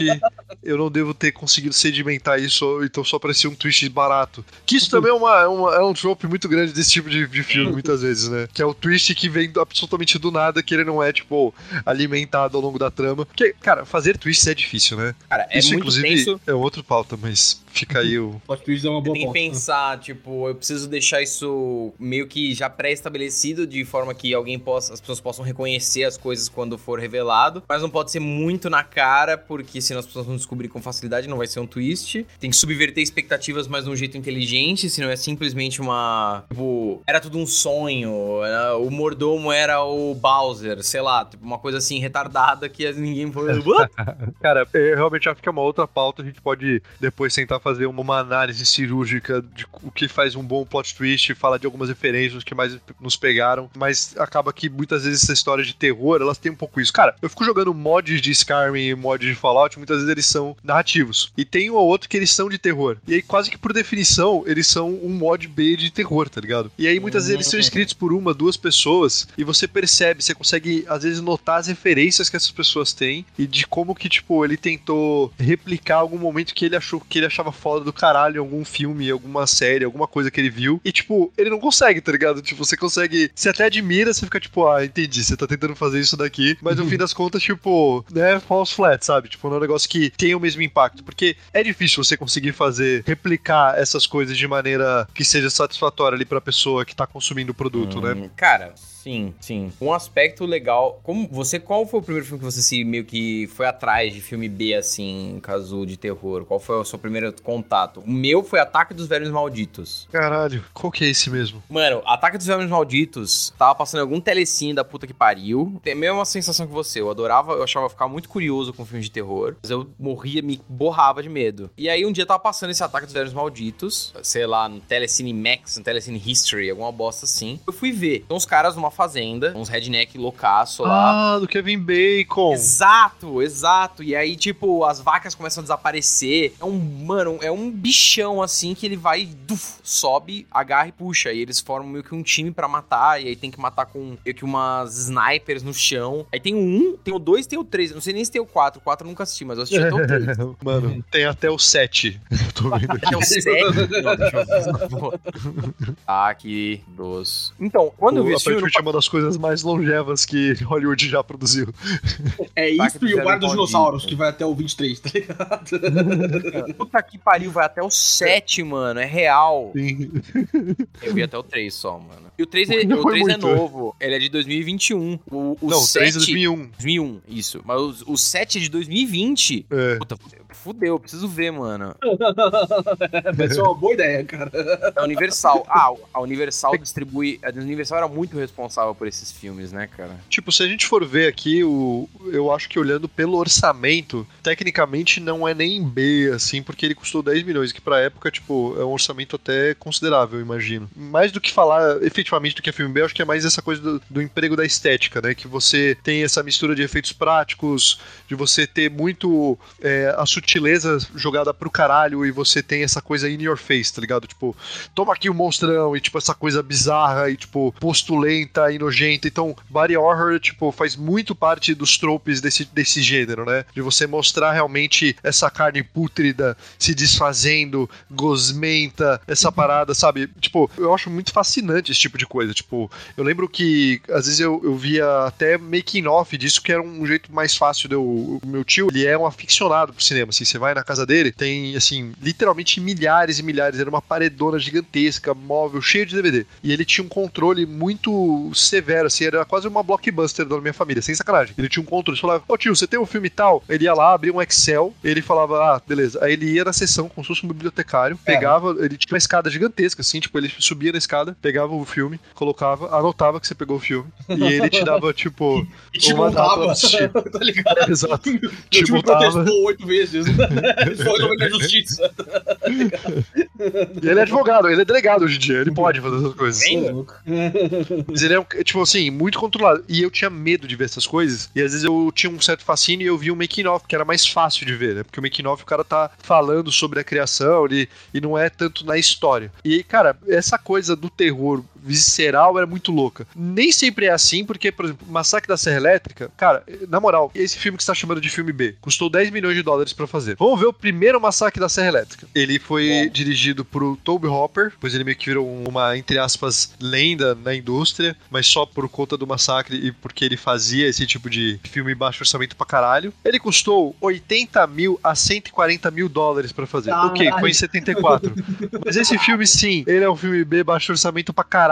eu não devo ter conseguido sedimentar isso, então só parecia um twist barato. Que isso também é, uma, é, uma- é um trope muito grande desse tipo de, de filme, muitas vezes, né? Que é o twist que vem absolutamente do nada, que ele não é, tipo, alimentado ao longo da trama. Porque, cara, fazer twists é difícil, né? Cara, é isso, muito inclusive, tenso. é outro pauta, mas fica aí o. plot twist é uma Você boa tem que pensar, tipo, eu preciso deixar isso meio que já pré-estabelecido, de forma que alguém possa, as pessoas possam reconhecer as coisas quando for revelado, mas não pode ser muito na cara, porque senão as pessoas vão descobrir com facilidade, não vai ser um twist. Tem que subverter expectativas, mas de um jeito inteligente, senão é simplesmente uma. Tipo, era tudo um sonho, era- o mordomo era o Bowser, sei lá, tipo, uma coisa assim retardada que ninguém foi. What? Cara, eu realmente acho que é uma outra pauta. A gente pode depois tentar fazer uma, análise cirúrgica de o que faz um bom plot twist, falar de algumas referências que mais nos pegaram. Mas acaba que muitas vezes essa história de terror, elas têm um pouco isso. Cara, eu fico jogando mods de Skyrim e mods de Fallout, muitas vezes eles são narrativos. E tem um ou outro que eles são de terror. E aí, quase que por definição, eles são um mod B de terror, tá ligado? E aí, muitas vezes eles são escritos por uma, duas pessoas, e você percebe, você consegue, às vezes, notar as referências que essas pessoas têm e de como que, tipo, ele tentou replicar algum momento que ele achou que ele achava achava foda do caralho em algum filme, alguma série, alguma coisa que ele viu. E, tipo, ele não consegue, tá ligado? Tipo, você consegue. Você até admira, você fica tipo, ah, entendi, você tá tentando fazer isso daqui. Mas no fim das contas, tipo, né, false flat, sabe? Tipo, não é um negócio que tem o mesmo impacto. Porque é difícil você conseguir fazer, replicar essas coisas de maneira que seja satisfatória ali pra pessoa que tá consumindo o produto, né? Hum, Cara, sim, sim. Um aspecto legal. Como você, qual foi o primeiro filme que você se meio que foi atrás de filme B assim, caso de terror? Qual foi o seu primeiro contato? O meu foi Ataque dos Velhos Malditos. Caralho, qual que é esse mesmo? Mano, Ataque dos Velhos Malditos tava passando algum telecine da puta que pariu. Tem a mesma sensação que você. Eu adorava, eu achava ficar muito curioso com filmes de terror. Mas eu morria, me borrava de medo. E aí um dia tava passando esse Ataque dos Velhos Malditos, sei lá, no Telecine Max, no Telecine History, alguma bosta assim. Eu fui ver. Então os caras numa fazenda, uns redneck loucaço lá. Ah, do Kevin Bacon. Exato, exato. E aí, tipo, as vacas começam a desaparecer. É um, mano, é um bichão assim que ele vai, duf, sobe, agarra e puxa. E eles formam meio que um time pra matar. E aí tem que matar com meio que umas snipers no chão. Aí tem o um, tem o dois, tem o três. Não sei nem se tem o quatro. O quatro eu nunca assisti, mas eu assisti até o três. Mano, tem até o 7. Eu tô vendo aqui. Até o sete. Não, deixa eu ver. Ataque dos. Então, quando eu vi esse filme. É uma das coisas mais longevas que Hollywood já produziu. É Ataque isso e o Bar dos Dinossauros, Malditos. que vai até o 23, tá ligado? Puta que pariu, vai até o 7, mano. É real. Sim. Eu vi até o 3 só, mano. E o 3, é, Não o foi 3 é é. novo. Ele é de 2021. O, o Não, 7... 3 é 2001. 2001, isso. Mas o, o 7 é de 2020. É. Puta, fudeu, eu preciso ver, mano. Vai ser uma boa ideia, cara. É a Universal. Ah, a Universal distribui... A Universal era muito responsável por esses filmes, né, cara? Tipo, se a gente for ver aqui, o, eu acho que olhando pelo orçamento, tecnicamente não é nem B, assim, porque ele custou 10 milhões, que pra época, tipo, é um orçamento até considerável, imagino. Mais do que falar efetivamente do que é filme B, eu acho que é mais essa coisa do, do emprego da estética, né? Que você tem essa mistura de efeitos práticos, de você ter muito é, a sutileza jogada pro caralho e você tem essa coisa in your face, tá ligado? Tipo, toma aqui o monstrão e, tipo, essa coisa bizarra e, tipo, postulenta e nojenta. Então, body horror, tipo, faz muito parte dos tropes desse, desse gênero, né? De você mostrar realmente essa carne pútrida se desfazendo, gosmenta, essa parada, sabe? Tipo, eu acho muito fascinante esse tipo de coisa. Tipo, eu lembro que às vezes eu, eu via até making off disso, que era um jeito mais fácil de eu. O meu tio, ele é um aficionado pro cinema, assim, você vai na casa dele, tem, assim, literalmente milhares e milhares, era uma paredona gigantesca, móvel, cheio de DVD. E ele tinha um controle muito severo, assim, era quase uma blockbuster da minha família, sem sacanagem. Ele tinha um controle, ele falava, ô tio, você tem um filme tal? Ele ia lá, abria um Excel, ele falava, ah, beleza. Aí ele ia na sessão, como se fosse um bibliotecário, pegava, ele tinha uma escada gigantesca, assim, tipo, ele subia na escada, pegava o filme, colocava, anotava que você pegou o filme, e ele te dava, tipo, E te uma data montava, assistir. tá ligado? Exato. Te botava. protestou oito vezes. Foi resolver a justiça. E ele é advogado, ele é delegado hoje em dia, ele pode fazer essas coisas. Mas ele é, um- tipo assim, muito controlado. E eu tinha medo de ver essas coisas. E às vezes eu tinha um certo fascínio e eu via o making off, que era mais fácil de ver, né? Porque o making off o cara tá falando sobre a criação ele, e não é tanto na história. E, cara, essa coisa do terror visceral era muito louca. Nem sempre é assim, porque, por exemplo, Massacre da Serra Elétrica, cara, na moral, esse filme que você tá chamando de filme B custou 10 milhões de dólares pra fazer. Vamos ver o primeiro Massacre da Serra Elétrica. Ele foi dirigido por Toby Hopper, pois ele meio que virou uma, entre aspas, lenda na indústria, mas só por conta do massacre e porque ele fazia esse tipo de filme baixo orçamento pra caralho. Ele custou 80 mil a 140 mil dólares pra fazer. Caralho. Ok, foi em 74. Mas esse filme, sim, ele é um filme B baixo orçamento pra caralho.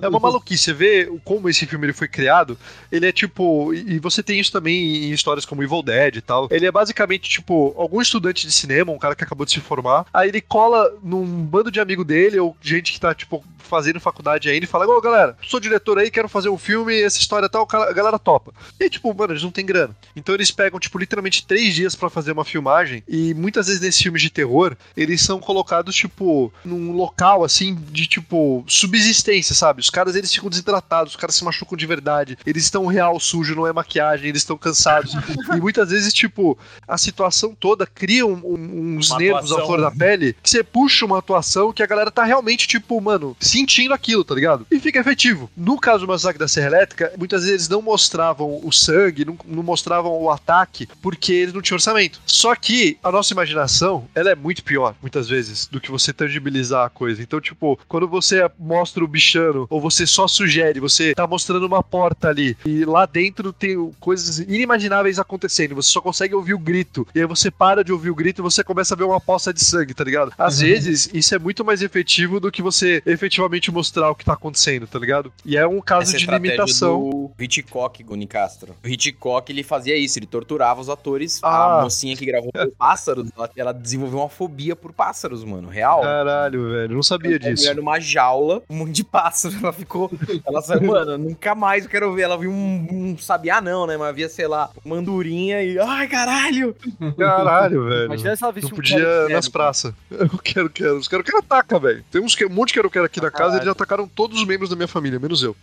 É uma maluquice. Você vê como esse filme ele foi criado. Ele é tipo. E você tem isso também em histórias como Evil Dead e tal. Ele é basicamente tipo algum estudante de cinema, um cara que acabou de se formar. Aí ele cola num bando de amigo dele, ou gente que tá, tipo, fazendo faculdade ainda e fala: Ô galera, sou diretor aí, quero fazer um filme, essa história tal, a galera topa. E tipo, mano, eles não têm grana. Então eles pegam, tipo, literalmente três dias pra fazer uma filmagem. E muitas vezes nesses filmes de terror, eles são colocados, tipo, num local assim de tipo subsistência, sabe? Os caras eles ficam desidratados, os caras se machucam de verdade, eles estão real sujo, não é maquiagem, eles estão cansados. e muitas vezes, tipo, a situação toda cria um- um- uns Uma nervos à atuação. flor da pele que você puxa uma atuação que a galera tá realmente, tipo, mano, sentindo aquilo, tá ligado? E fica efetivo. No caso do Massacre da Serra Elétrica, muitas vezes eles não mostravam o sangue, não, não mostravam o ataque, porque eles não tinham orçamento. Só que a nossa imaginação ela é muito pior, muitas vezes, do que você tangibilizar a coisa. Então, tipo, quando você mostra o bichano, ou você só sugere, você tá mostrando uma porta ali, e lá dentro tem coisas inimagináveis acontecendo, você só consegue ouvir o grito, e aí você para de ouvir o grito e você começa a ver uma poça de sangue, tá ligado? Às Uhum. vezes, isso é muito mais efetivo do que você efetivamente mostrar o que tá acontecendo, tá ligado? E é um caso Essa de limitação. do Hitchcock, Guni Castro. O Hitchcock, ele fazia isso, ele torturava os atores. Ah. A mocinha que gravou por pássaros, ela, ela desenvolveu uma fobia por pássaros, mano, real. Caralho, velho, não sabia Uma disso. mulher numa jaula, um monte de pássaro. Ela ficou. Ela saiu, mano, nunca mais eu quero ver. Ela viu um, um sabiá, não, né? Mas via, sei lá, uma andorinha e. Ai, caralho! Caralho, velho. Imagina se ela visse Não um podia nas praças. Eu quero, quero. Os quero, quero ataca, velho. Tem uns que, um monte de quero, quero aqui na casa, Caralho. eles atacaram todos os membros da minha família, menos eu.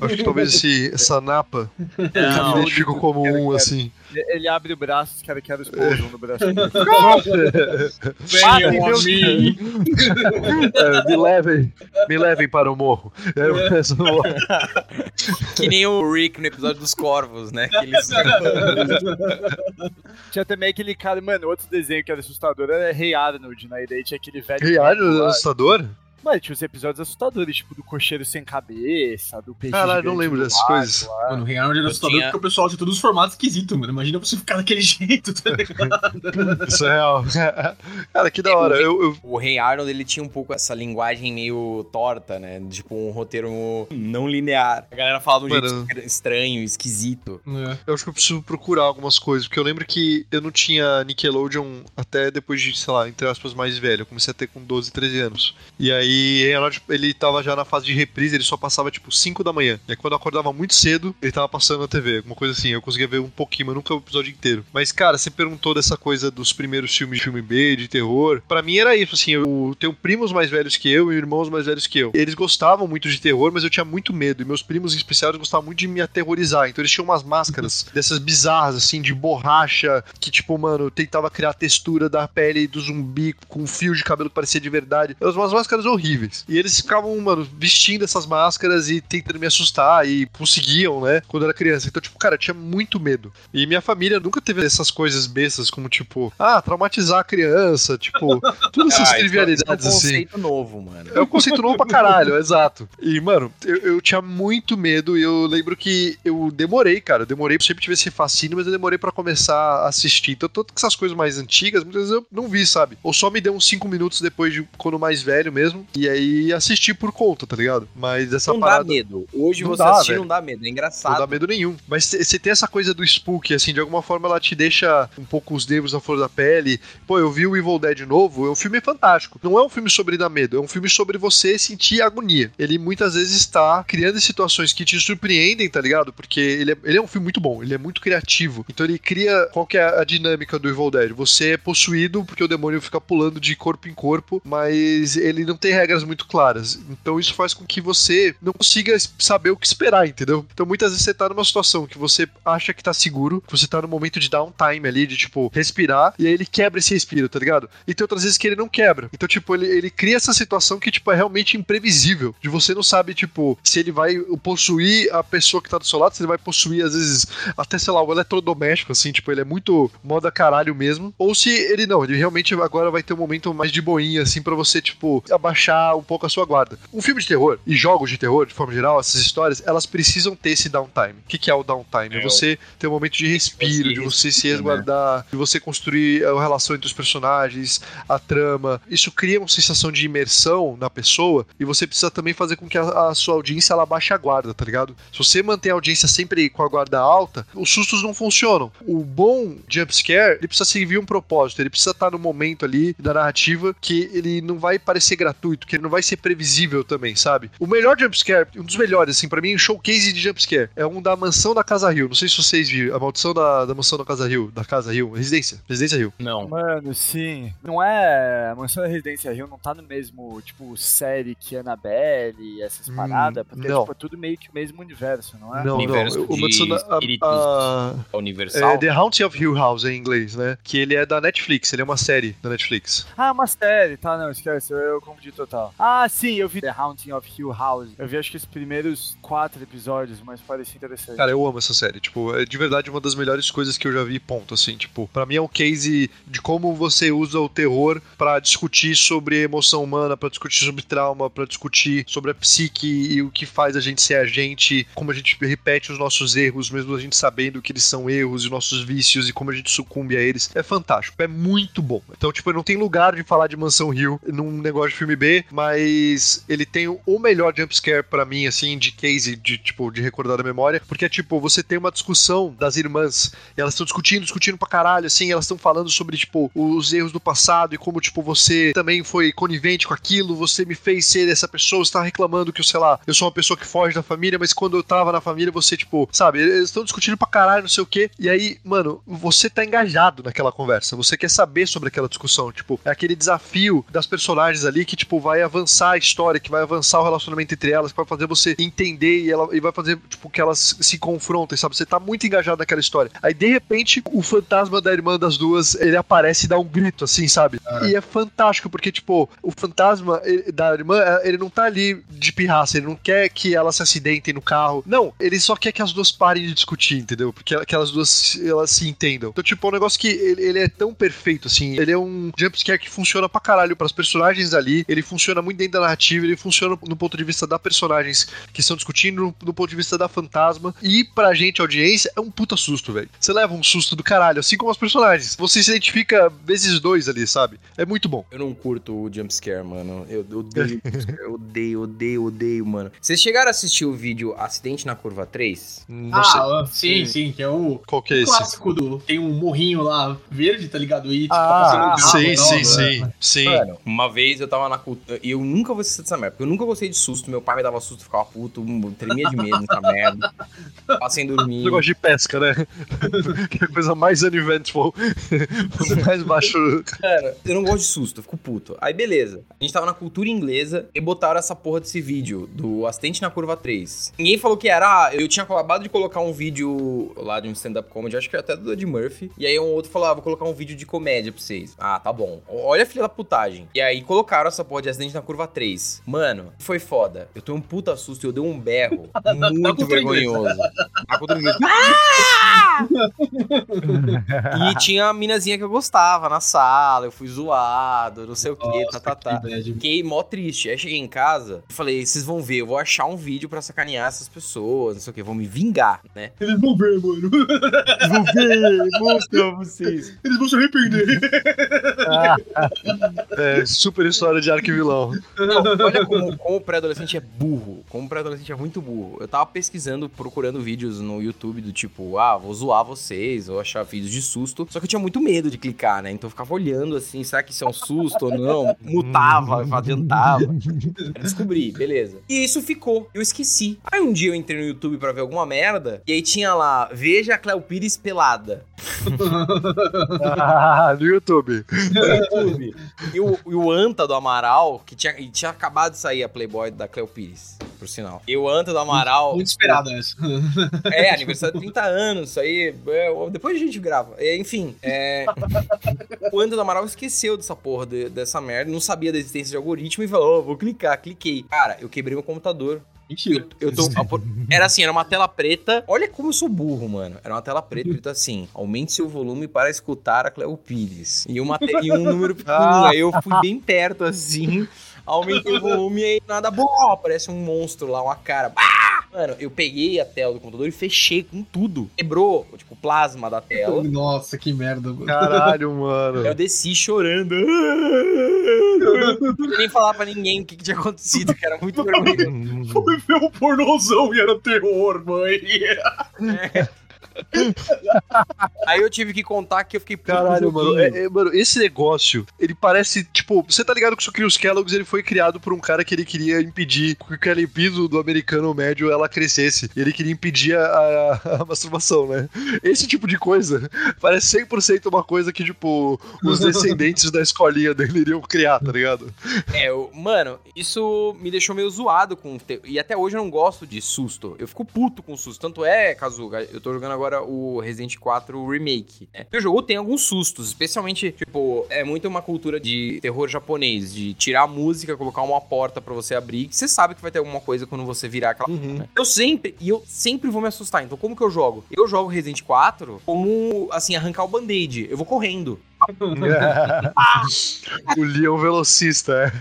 Acho que talvez esse, essa napa Não. me identifico como um, assim. Ele- abre o braço, os caras querem pousam no braço dele. Venham a mim. É, me levem, me levem para o morro. É, Eu Que nem o Rick no episódio dos Corvos, né? Que eles... Tinha também aquele cara, mano, outro desenho que era assustador era Rei Arnold, né? E daí tinha aquele velho. Rei Arnold lá. assustador? Mano, tinha uns episódios assustadores, tipo do cocheiro sem cabeça, do peixe. Caralho, não lembro dessas lago coisas. lá. Mano, o Rei Arnold era Eu assustador tinha- porque o pessoal tinha todos os formatos esquisitos, mano. Imagina você ficar daquele jeito, tá ligado? Isso é real. Cara, que da hora. Eu, eu- O Rei Arnold, ele tinha um pouco essa linguagem meio torta, né? Tipo, um roteiro não linear. A galera fala de um Mano. jeito estranho, esquisito. eu acho que eu preciso procurar algumas coisas, porque eu lembro que eu não tinha Nickelodeon até depois de, sei lá, entre aspas, mais velho. Eu comecei a ter com 12, 13 anos. E aí, Rei Arnold, ele tava já na fase de reprise, ele só passava tipo 5 da manhã. E aí, quando eu acordava muito cedo, ele tava passando na TV, alguma coisa assim. Eu conseguia ver um pouquinho, mas nunca o episódio inteiro. Mas, cara, você perguntou dessa coisa dos primeiros filmes de filme B, de terror. Pra mim era isso, assim, eu tenho primos mais velhos que eu e irmãos mais velhos que eu. Eles gostavam muito de terror, mas eu tinha muito medo. E meus primos em especial gostavam muito de me aterrorizar. Então eles tinham umas máscaras dessas bizarras, assim, de borracha, que, tipo, mano, tentava criar a textura da pele do zumbi com um fio de cabelo que parecia de verdade. Eram umas máscaras horríveis. E eles ficavam, mano, vestindo essas máscaras e tentando me assustar. E conseguiam, né? Quando eu era criança. Então, tipo, cara, eu tinha muito medo. E minha família nunca teve essas coisas bestas como, tipo, ah, traumatizar a criança, tipo, todas essas Ah, trivialidades isso é um assim. conceito novo, mano. É um conceito novo pra caralho, exato. E, mano, eu, eu tinha muito medo e eu lembro que eu demorei, cara. Eu demorei, eu sempre tive esse fascínio, mas eu demorei pra começar a assistir. Então, todas essas coisas mais antigas, muitas vezes eu não vi, sabe? Ou só me deu uns 5 minutos depois de quando mais velho mesmo. E aí assisti por conta, tá ligado? Mas essa Não dá parada. medo. Hoje Não você dá, assistir velho. não dá medo. É Não engraçado. dá medo nenhum. Mas você tem essa coisa do spook, assim, de alguma forma ela te deixa um pouco os nervos na flor da pele. Pô, eu vi o Evil Dead novo, é um filme fantástico. Não é um filme sobre dar medo, é um filme sobre você sentir agonia. Ele muitas vezes está criando situações que te surpreendem, tá ligado? Porque ele é, ele é um filme muito bom, ele é muito criativo. Então ele cria qual que é a dinâmica do Evil Dead. Você é possuído porque o demônio fica pulando de corpo em corpo, mas ele não tem regras muito claras. Então isso faz com que você não consiga saber o que esperar, entendeu? Então muitas vezes você tá numa situação que você acha que tá seguro, que você tá no momento de downtime ali, de tipo, respirar, e aí ele quebra esse respiro, tá ligado? E tem outras vezes que ele não quebra. Então, tipo, ele, ele cria essa situação que, tipo, é realmente imprevisível. De você não sabe, tipo, se ele vai possuir a pessoa que tá do seu lado, se ele vai possuir, às vezes, até, sei lá, o eletrodoméstico, assim, tipo, ele é muito moda caralho mesmo. Ou se ele não, ele realmente agora vai ter um momento mais de boinha, assim, pra você, tipo, abaixar um pouco a sua guarda. Um filme de terror e jogos de terror, de forma geral, essas histórias, elas precisam ter esse downtime. O que, que é o downtime? É, você ter um momento de respiro, se de você se respira, né? resguardar, de você construir a relação entre os personagens, a trama. Isso cria uma sensação de imersão na pessoa e você precisa também fazer com que a, a sua audiência ela baixe a guarda, tá ligado? Se você manter a audiência sempre com a guarda alta, os sustos não funcionam. O bom jumpscare, ele precisa servir um propósito, ele precisa estar no momento ali da narrativa que ele não vai parecer gratuito, que ele não vai ser previsível também, sabe? O melhor jumpscare, um dos melhores, assim, pra mim, um showcase de jumpscare, é um da mansão da Casa Rio. Não sei se vocês viram, a maldição da, da mansão da Casa Rio, da Casa Rio, Residência, Residência Rio. Não. Mano, sim. Não é. A Mansão da Residência Rio não tá no mesmo, tipo, série que Annabelle e essas Hum, paradas, porque não. tipo, é tudo meio que o mesmo universo, não é? Não, Universo não. O de Mansão da. a- a- Universal. é, The Haunting of Hill House em inglês, né? Que ele é da Netflix, ele é uma série da Netflix. Ah, uma série, tá, não, esquece, eu, eu confundi total. Ah, sim, eu vi The Haunting of Hill House. Eu vi acho que os primeiros quatro episódios, mas parecia interessante. Cara, eu amo essa série. Tipo, é de verdade uma das melhores coisas que eu já vi, ponto. Assim, tipo, pra mim é um case de como você usa o terror pra discutir sobre emoção humana, pra discutir sobre trauma, pra discutir sobre a psique e o que faz a gente ser a gente, como a gente repete os nossos erros, mesmo a gente sabendo que eles são erros e nossos vícios e como a gente sucumbe a eles. É fantástico, é muito bom. Então, tipo, não tem lugar de falar de Mansão Hill num negócio de filme B, mas ele tem o melhor jumpscare pra mim, assim, de case, de tipo, de recordar da memória, porque é tipo, você tem uma discussão das irmãs, elas estão discutindo, discutindo pra caralho, assim, elas estão falando sobre, tipo, os erros do passado e como, tipo, você também foi conivente com aquilo, você me fez ser essa pessoa, você tá reclamando que, eu sei lá, eu sou uma pessoa que foge da família, mas quando eu tava na família, você, tipo, sabe, eles estão discutindo pra caralho, não sei o quê, e aí, mano, você tá engajado naquela conversa, você quer saber sobre aquela discussão, tipo, é aquele desafio das personagens ali que, tipo, vai avançar a história, que vai avançar o relacionamento entre elas, que vai fazer você entender e, ela, e vai fazer, tipo, que elas se confrontem, sabe? Você tá muito engajado naquela história. Aí, de repente, o fantasma da irmã das duas, ele aparece e dá um grito, assim, sabe? E é fantástico, porque, tipo, o fantasma da irmã, é, ele não tá ali de pirraça, ele não quer que elas se acidentem no carro. Não, ele só quer que as duas parem de discutir, entendeu? Porque aquelas duas, elas se entendam. Então, tipo, é um negócio que ele, ele é tão perfeito, assim. Ele é um jumpscare que funciona pra caralho pras personagens ali, ele funciona muito dentro da narrativa, ele funciona no ponto de vista da personagens que estão discutindo, no, ponto de vista da fantasma. E pra gente, audiência, é um puta susto, velho. Você leva um susto do caralho, assim como as personagens. Você se identifica vezes dois ali, sabe? É muito bom. Eu não curto o jumpscare, mano. Eu odeio jumpscare. Eu odeio, odeio, odeio, mano. Vocês chegaram a assistir o vídeo Acidente na Curva 3? Não sei Ah, sim, sim, que é o qual que é esse. clássico do. Tem um morrinho lá verde, tá ligado? E tipo, Ah, tá passando um carro Sim, e sim, sim, né? sim. Mano, uma vez eu tava na cultura. Eu nunca vou esquecer dessa merda, porque eu nunca gostei de susto. Meu pai me dava susto, ficava puto, tremia de medo nessa merda. Tava sem dormir. Negócio de pesca, né? que é a coisa mais uneventful. mais baixo. Cara, eu não gosto de susto, eu fico puto. Aí beleza. A gente tava na cultura inglesa e botaram essa porra desse vídeo do Acidente na Curva 3. Ninguém falou que era. Ah, eu tinha acabado de colocar um vídeo lá de um stand-up comedy, acho que até do Ed Murphy. E aí um outro falou: ah, vou colocar um vídeo de comédia pra vocês. Ah, tá bom. Olha a filha da putagem. E aí colocaram essa porra de Acidente na Curva 3. Mano, foi foda. Eu tenho um puta susto e eu dei um berro. muito cultura vergonhoso. Cultura inglesa. E tinha a minazinha que eu gostava na sala, eu fui zoado, não sei o que, tá, Nossa, tá, tá. que bad. Fiquei mó triste. Aí cheguei em casa e falei, vocês vão ver, eu vou achar um vídeo pra sacanear essas pessoas, não sei o que, vão me vingar, né? Eles vão ver, mano. Vou ver, mostrar pra vocês. Eles vão se arrepender. É, super história de arquivilão. Não, olha como, como o pré-adolescente é burro. Como o pré-adolescente é muito burro. Eu tava pesquisando, procurando vídeos no YouTube do tipo, ah, vou zoar vocês, ou achar vídeos de susto. Só que eu tinha muito medo de clicar, né? Então eu ficava olhando assim, será que isso é um susto ou não? Mutava, adiantava. Descobri, beleza. E isso ficou. Eu esqueci. Aí um dia eu entrei no YouTube pra ver alguma merda, e aí tinha lá, veja a Cleo Pires pelada. Ah, no YouTube. no YouTube. E o, e o Anta do Amaral, que tinha, tinha acabado de sair a Playboy da Cleo Pires, por sinal. E o Anta do Amaral. Muito esperado essa. É, aniversário de 30 anos, isso aí. é, depois a gente grava. É, enfim, é, o Anta do Amaral esqueceu dessa porra, de- dessa merda, não sabia da existência de algoritmo e falou: "Ó, vou clicar, cliquei. Cara, eu quebrei meu computador. Mentira. Eu tô. Era assim, era uma tela preta. Olha como eu sou burro, mano. Era uma tela preta escrito assim: aumente seu volume para escutar a Cleo Pires. E, uma te- e um número pequenininho. Aí eu fui bem perto assim. Aumentei o volume e aí nada bom. Aparece um monstro lá, uma cara. Bah! Mano, eu peguei a tela do computador e fechei com tudo. Quebrou, tipo, o plasma da tela. Nossa, que merda, mano. Caralho, mano. Eu desci chorando. Não podia nem falar pra ninguém o que, que tinha acontecido, que era muito vergonhoso. Foi ver um pornozão e era terror, mãe. Aí eu tive que contar que eu fiquei puto com o Caralho, mano. É- é, mano, esse negócio, ele parece, tipo, você tá ligado que o Sucrilhos Kellogg's ele foi criado por um cara que ele queria impedir que o Kelly do, do americano médio ela crescesse. E ele queria impedir a, a- a masturbação, né? Esse tipo de coisa parece 100% uma coisa que, tipo, os descendentes da escolinha dele iriam criar, tá ligado? É, eu- mano, isso me deixou meio zoado com. te- E até hoje eu não gosto de susto. Eu fico puto com susto. Tanto é, Kazuga, eu tô jogando agora agora o Resident 4 Remake. né? E o jogo tem alguns sustos, especialmente, tipo, é muito uma cultura de terror japonês, de tirar a música, colocar uma porta pra você abrir, que você sabe que vai ter alguma coisa quando você virar aquela né? Eu sempre, e eu sempre vou me assustar. Então, como que eu jogo? Eu jogo Resident 4 como, assim, arrancar o band-aid. Eu vou correndo. o Leon velocista, é.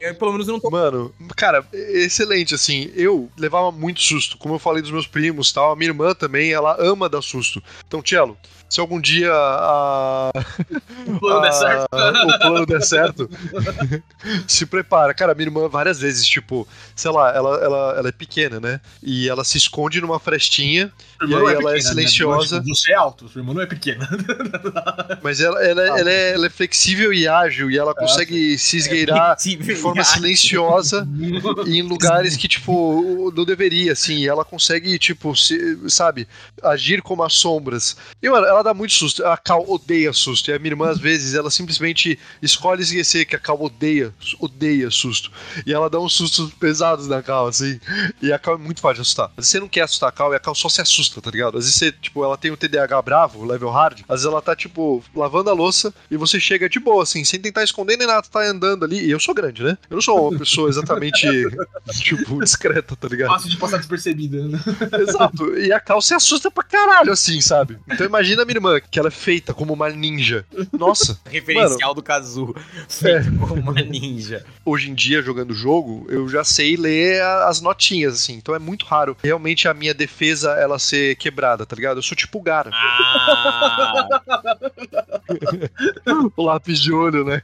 Eu, pelo menos eu não tô. Mano, cara, excelente, assim, eu levava muito susto, como eu falei dos meus primos tal, a minha irmã também, ela ama dar susto. Então, Tchelo, se algum dia a... O plano der a- certo. o plano der certo, se prepara. Cara, minha irmã várias vezes, tipo, sei lá, ela, ela, ela é pequena, né? E ela se esconde numa frestinha, e aí ela é pequena, né? silenciosa. Tipo, Você é alto, sua irmã não é pequena. mas ela, ela, é- ela, é, ela é flexível e ágil, e ela consegue se esgueirar de forma silenciosa em lugares que, tipo, não deveria, assim. E ela consegue, tipo, se- sabe, agir como as sombras. E, mano, ela dá muito susto. A Cal odeia susto. E a minha irmã, às vezes, ela simplesmente escolhe esquecer que a Cal odeia, odeia susto. E ela dá uns sustos pesados na Cal, assim. E a Cal é muito fácil de assustar. Você não quer assustar a Cal e a Cal só se assusta, tá ligado? Às vezes você, tipo, ela tem o TDAH bravo, level hard. Às vezes ela tá, tipo, lavando a louça e você chega de boa, assim, sem tentar esconder nem nada, tá andando ali. E eu sou grande, né? Eu não sou uma pessoa exatamente, tipo, discreta, tá ligado? Fácil de passar despercebida, né? Exato. E a Cal se assusta pra caralho, assim, sabe? Então imagina a minha irmã, que ela é feita como uma ninja. Nossa, Referencial do Kazu. Feito como uma ninja. hoje em dia, jogando o jogo, eu já sei ler as notinhas, assim. Então é muito raro realmente a minha defesa ela ser quebrada, tá ligado? Eu sou tipo o Gara. Ah! O lápis de olho, né?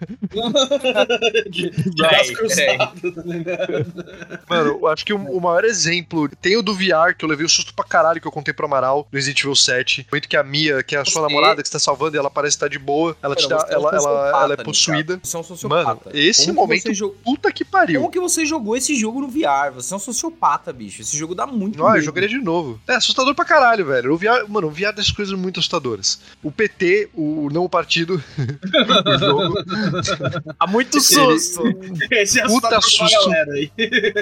de, de braço cruzado, tá ligado? Mano, eu acho que o, o maior exemplo tem o do VR, que eu levei o susto pra caralho que eu contei pro Amaral no Resident Evil 7. No momento que a Mia, que é a sua Você- namorada que você tá salvando, e ela parece estar de boa, ela, te Cara, dá, é um ela, ela, sociopata, ela é possuída. Você é um sociopata. Mano, esse Como que momento- jo- Puta que pariu. Como que você jogou esse jogo no VR? Você é um sociopata, bicho. Esse jogo dá muito Não, eu medo. jogaria de novo. É assustador pra caralho, velho. O VR, mano, o VR dessas coisas muito assustadoras. O PT, o não o partido, o jogo. Dá muito Ele- susto. Esse é Puta susto.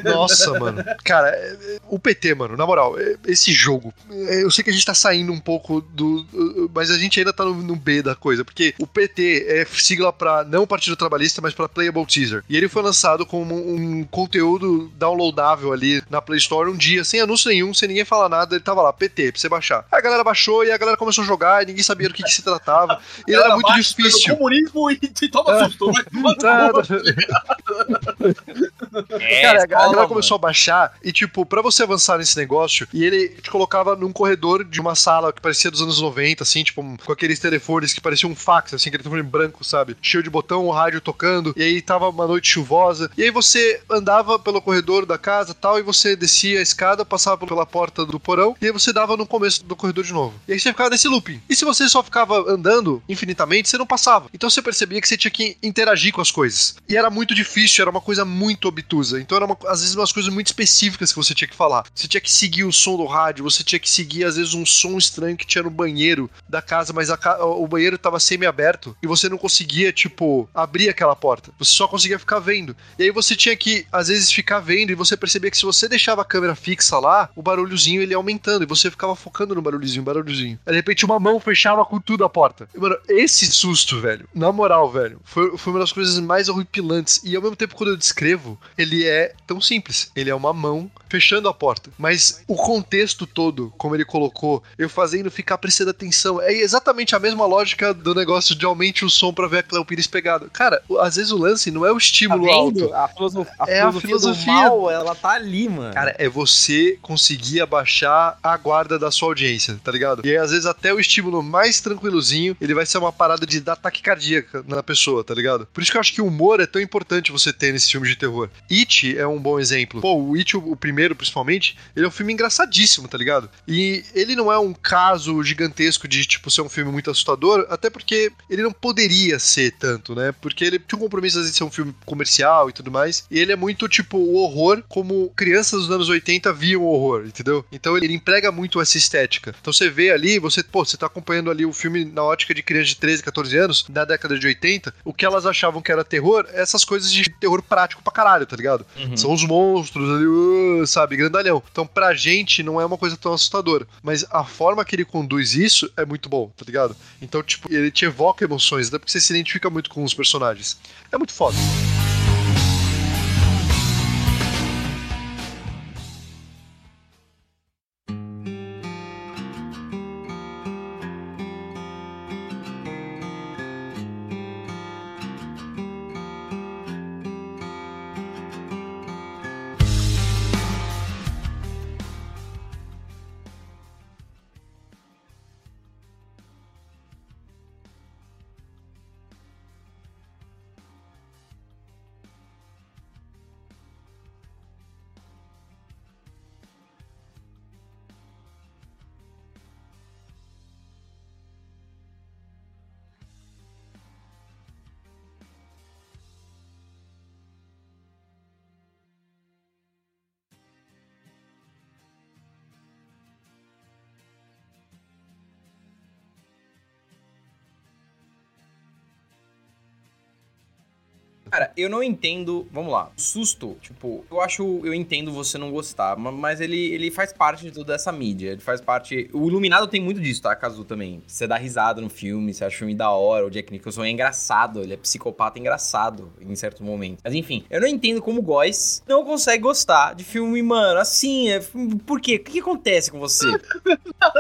Nossa, mano. Cara, é- o PT, mano, na moral, é- esse jogo. Eu sei que a gente tá saindo um pouco do. do- Mas a gente ainda tá no, no B da coisa. Porque o PT é sigla pra não Partido Trabalhista, mas pra Playable Teaser. E ele foi lançado como um conteúdo downloadável ali na Play Store um dia, sem anúncio nenhum, sem ninguém falar nada. Ele tava lá, PT, pra você baixar. Aí a galera baixou e a galera começou a jogar e ninguém sabia do que, que se tratava. E era muito difícil. comunismo e, e toma susto. É, Cara, a galera mano. começou a baixar e, tipo, pra você avançar nesse negócio, e ele te colocava num corredor de uma sala que parecia dos anos 90, assim, tipo, com aqueles telefones que pareciam um fax, assim, aquele telefone branco, sabe? Cheio de botão, o rádio tocando, e aí tava uma noite chuvosa, e aí você andava pelo corredor da casa tal, e você descia a escada, passava pela porta do porão, e aí você dava no começo do corredor de novo. E aí você ficava nesse looping. E se você só ficava andando infinitamente, você não passava. Então você percebia que você tinha que interagir com as coisas. E era muito difícil, era uma coisa muito obtusa. Então era uma- às vezes umas coisas muito específicas que você tinha que falar. Você tinha que seguir o som do rádio, você tinha que seguir às vezes um som estranho que tinha no banheiro da casa, mas a o banheiro tava semi-aberto e você não conseguia, tipo, abrir aquela porta. Você só conseguia ficar vendo. E aí você tinha que, às vezes, ficar vendo e você percebia que se você deixava a câmera fixa lá, o barulhozinho ele ia aumentando e você ficava focando no barulhozinho, barulhozinho. Aí, de repente uma mão fechava com tudo a porta. E, mano, esse susto, velho, na moral, velho, foi, foi uma das coisas mais horripilantes. E ao mesmo tempo, quando eu descrevo, ele é tão simples. Ele é uma mão fechando a porta. Mas o contexto todo, como ele colocou, eu fazendo ficar prestando atenção, é exatamente a mesma lógica do negócio de aumente o som pra ver a Cleo Pires pegada. Cara, às vezes o lance não é o Tá estímulo alto. vendo? A, filosof... a É a filosofia, filosofia. mal, ela tá ali, mano. Cara, é você conseguir abaixar a guarda da sua audiência, tá ligado? E aí, às vezes, até o estímulo mais tranquilozinho, ele vai ser uma parada de dar ataque cardíaca na pessoa, tá ligado? Por isso que eu acho que o humor é tão importante você ter nesse filme de terror. It é um bom exemplo. Pô, o It, o primeiro, principalmente, ele é um filme engraçadíssimo, tá ligado? E ele não é um caso gigantesco de, tipo, ser um filme muito assustador, até porque ele não poderia ser tanto, né? Porque ele tinha um compromisso, às vezes, de ser um filme comercial e tudo mais. E ele é muito, tipo, o horror como crianças dos anos 80 viam o horror, entendeu? Então ele emprega muito essa estética. Então você vê ali, você, pô, você tá acompanhando ali o filme na ótica de criança de 13, 14 anos, na década de 80, o que elas achavam que era terror, é essas coisas de terror prático pra caralho, tá ligado? Uhum. São os monstros ali, uh, sabe, grandalhão. Então, pra gente, não é uma coisa tão assustadora. Mas a forma que ele conduz isso é muito bom, tá ligado? Então, tipo, ele te evoca emoções, até porque você se identifica muito com os personagens. É muito foda. Cara, eu não entendo. Vamos lá. Susto, tipo, eu acho. Eu entendo você não gostar, ma- mas ele, ele faz parte de toda essa mídia. Ele faz parte. O Iluminado tem muito disso, tá, Kazu, também. Você dá risada no filme, você acha o filme da hora. O Jack Nicholson é engraçado, ele é psicopata engraçado em certo momento. Mas enfim, eu não entendo como o Góis não consegue gostar de filme, mano, assim. É, por quê? O que, que acontece com você?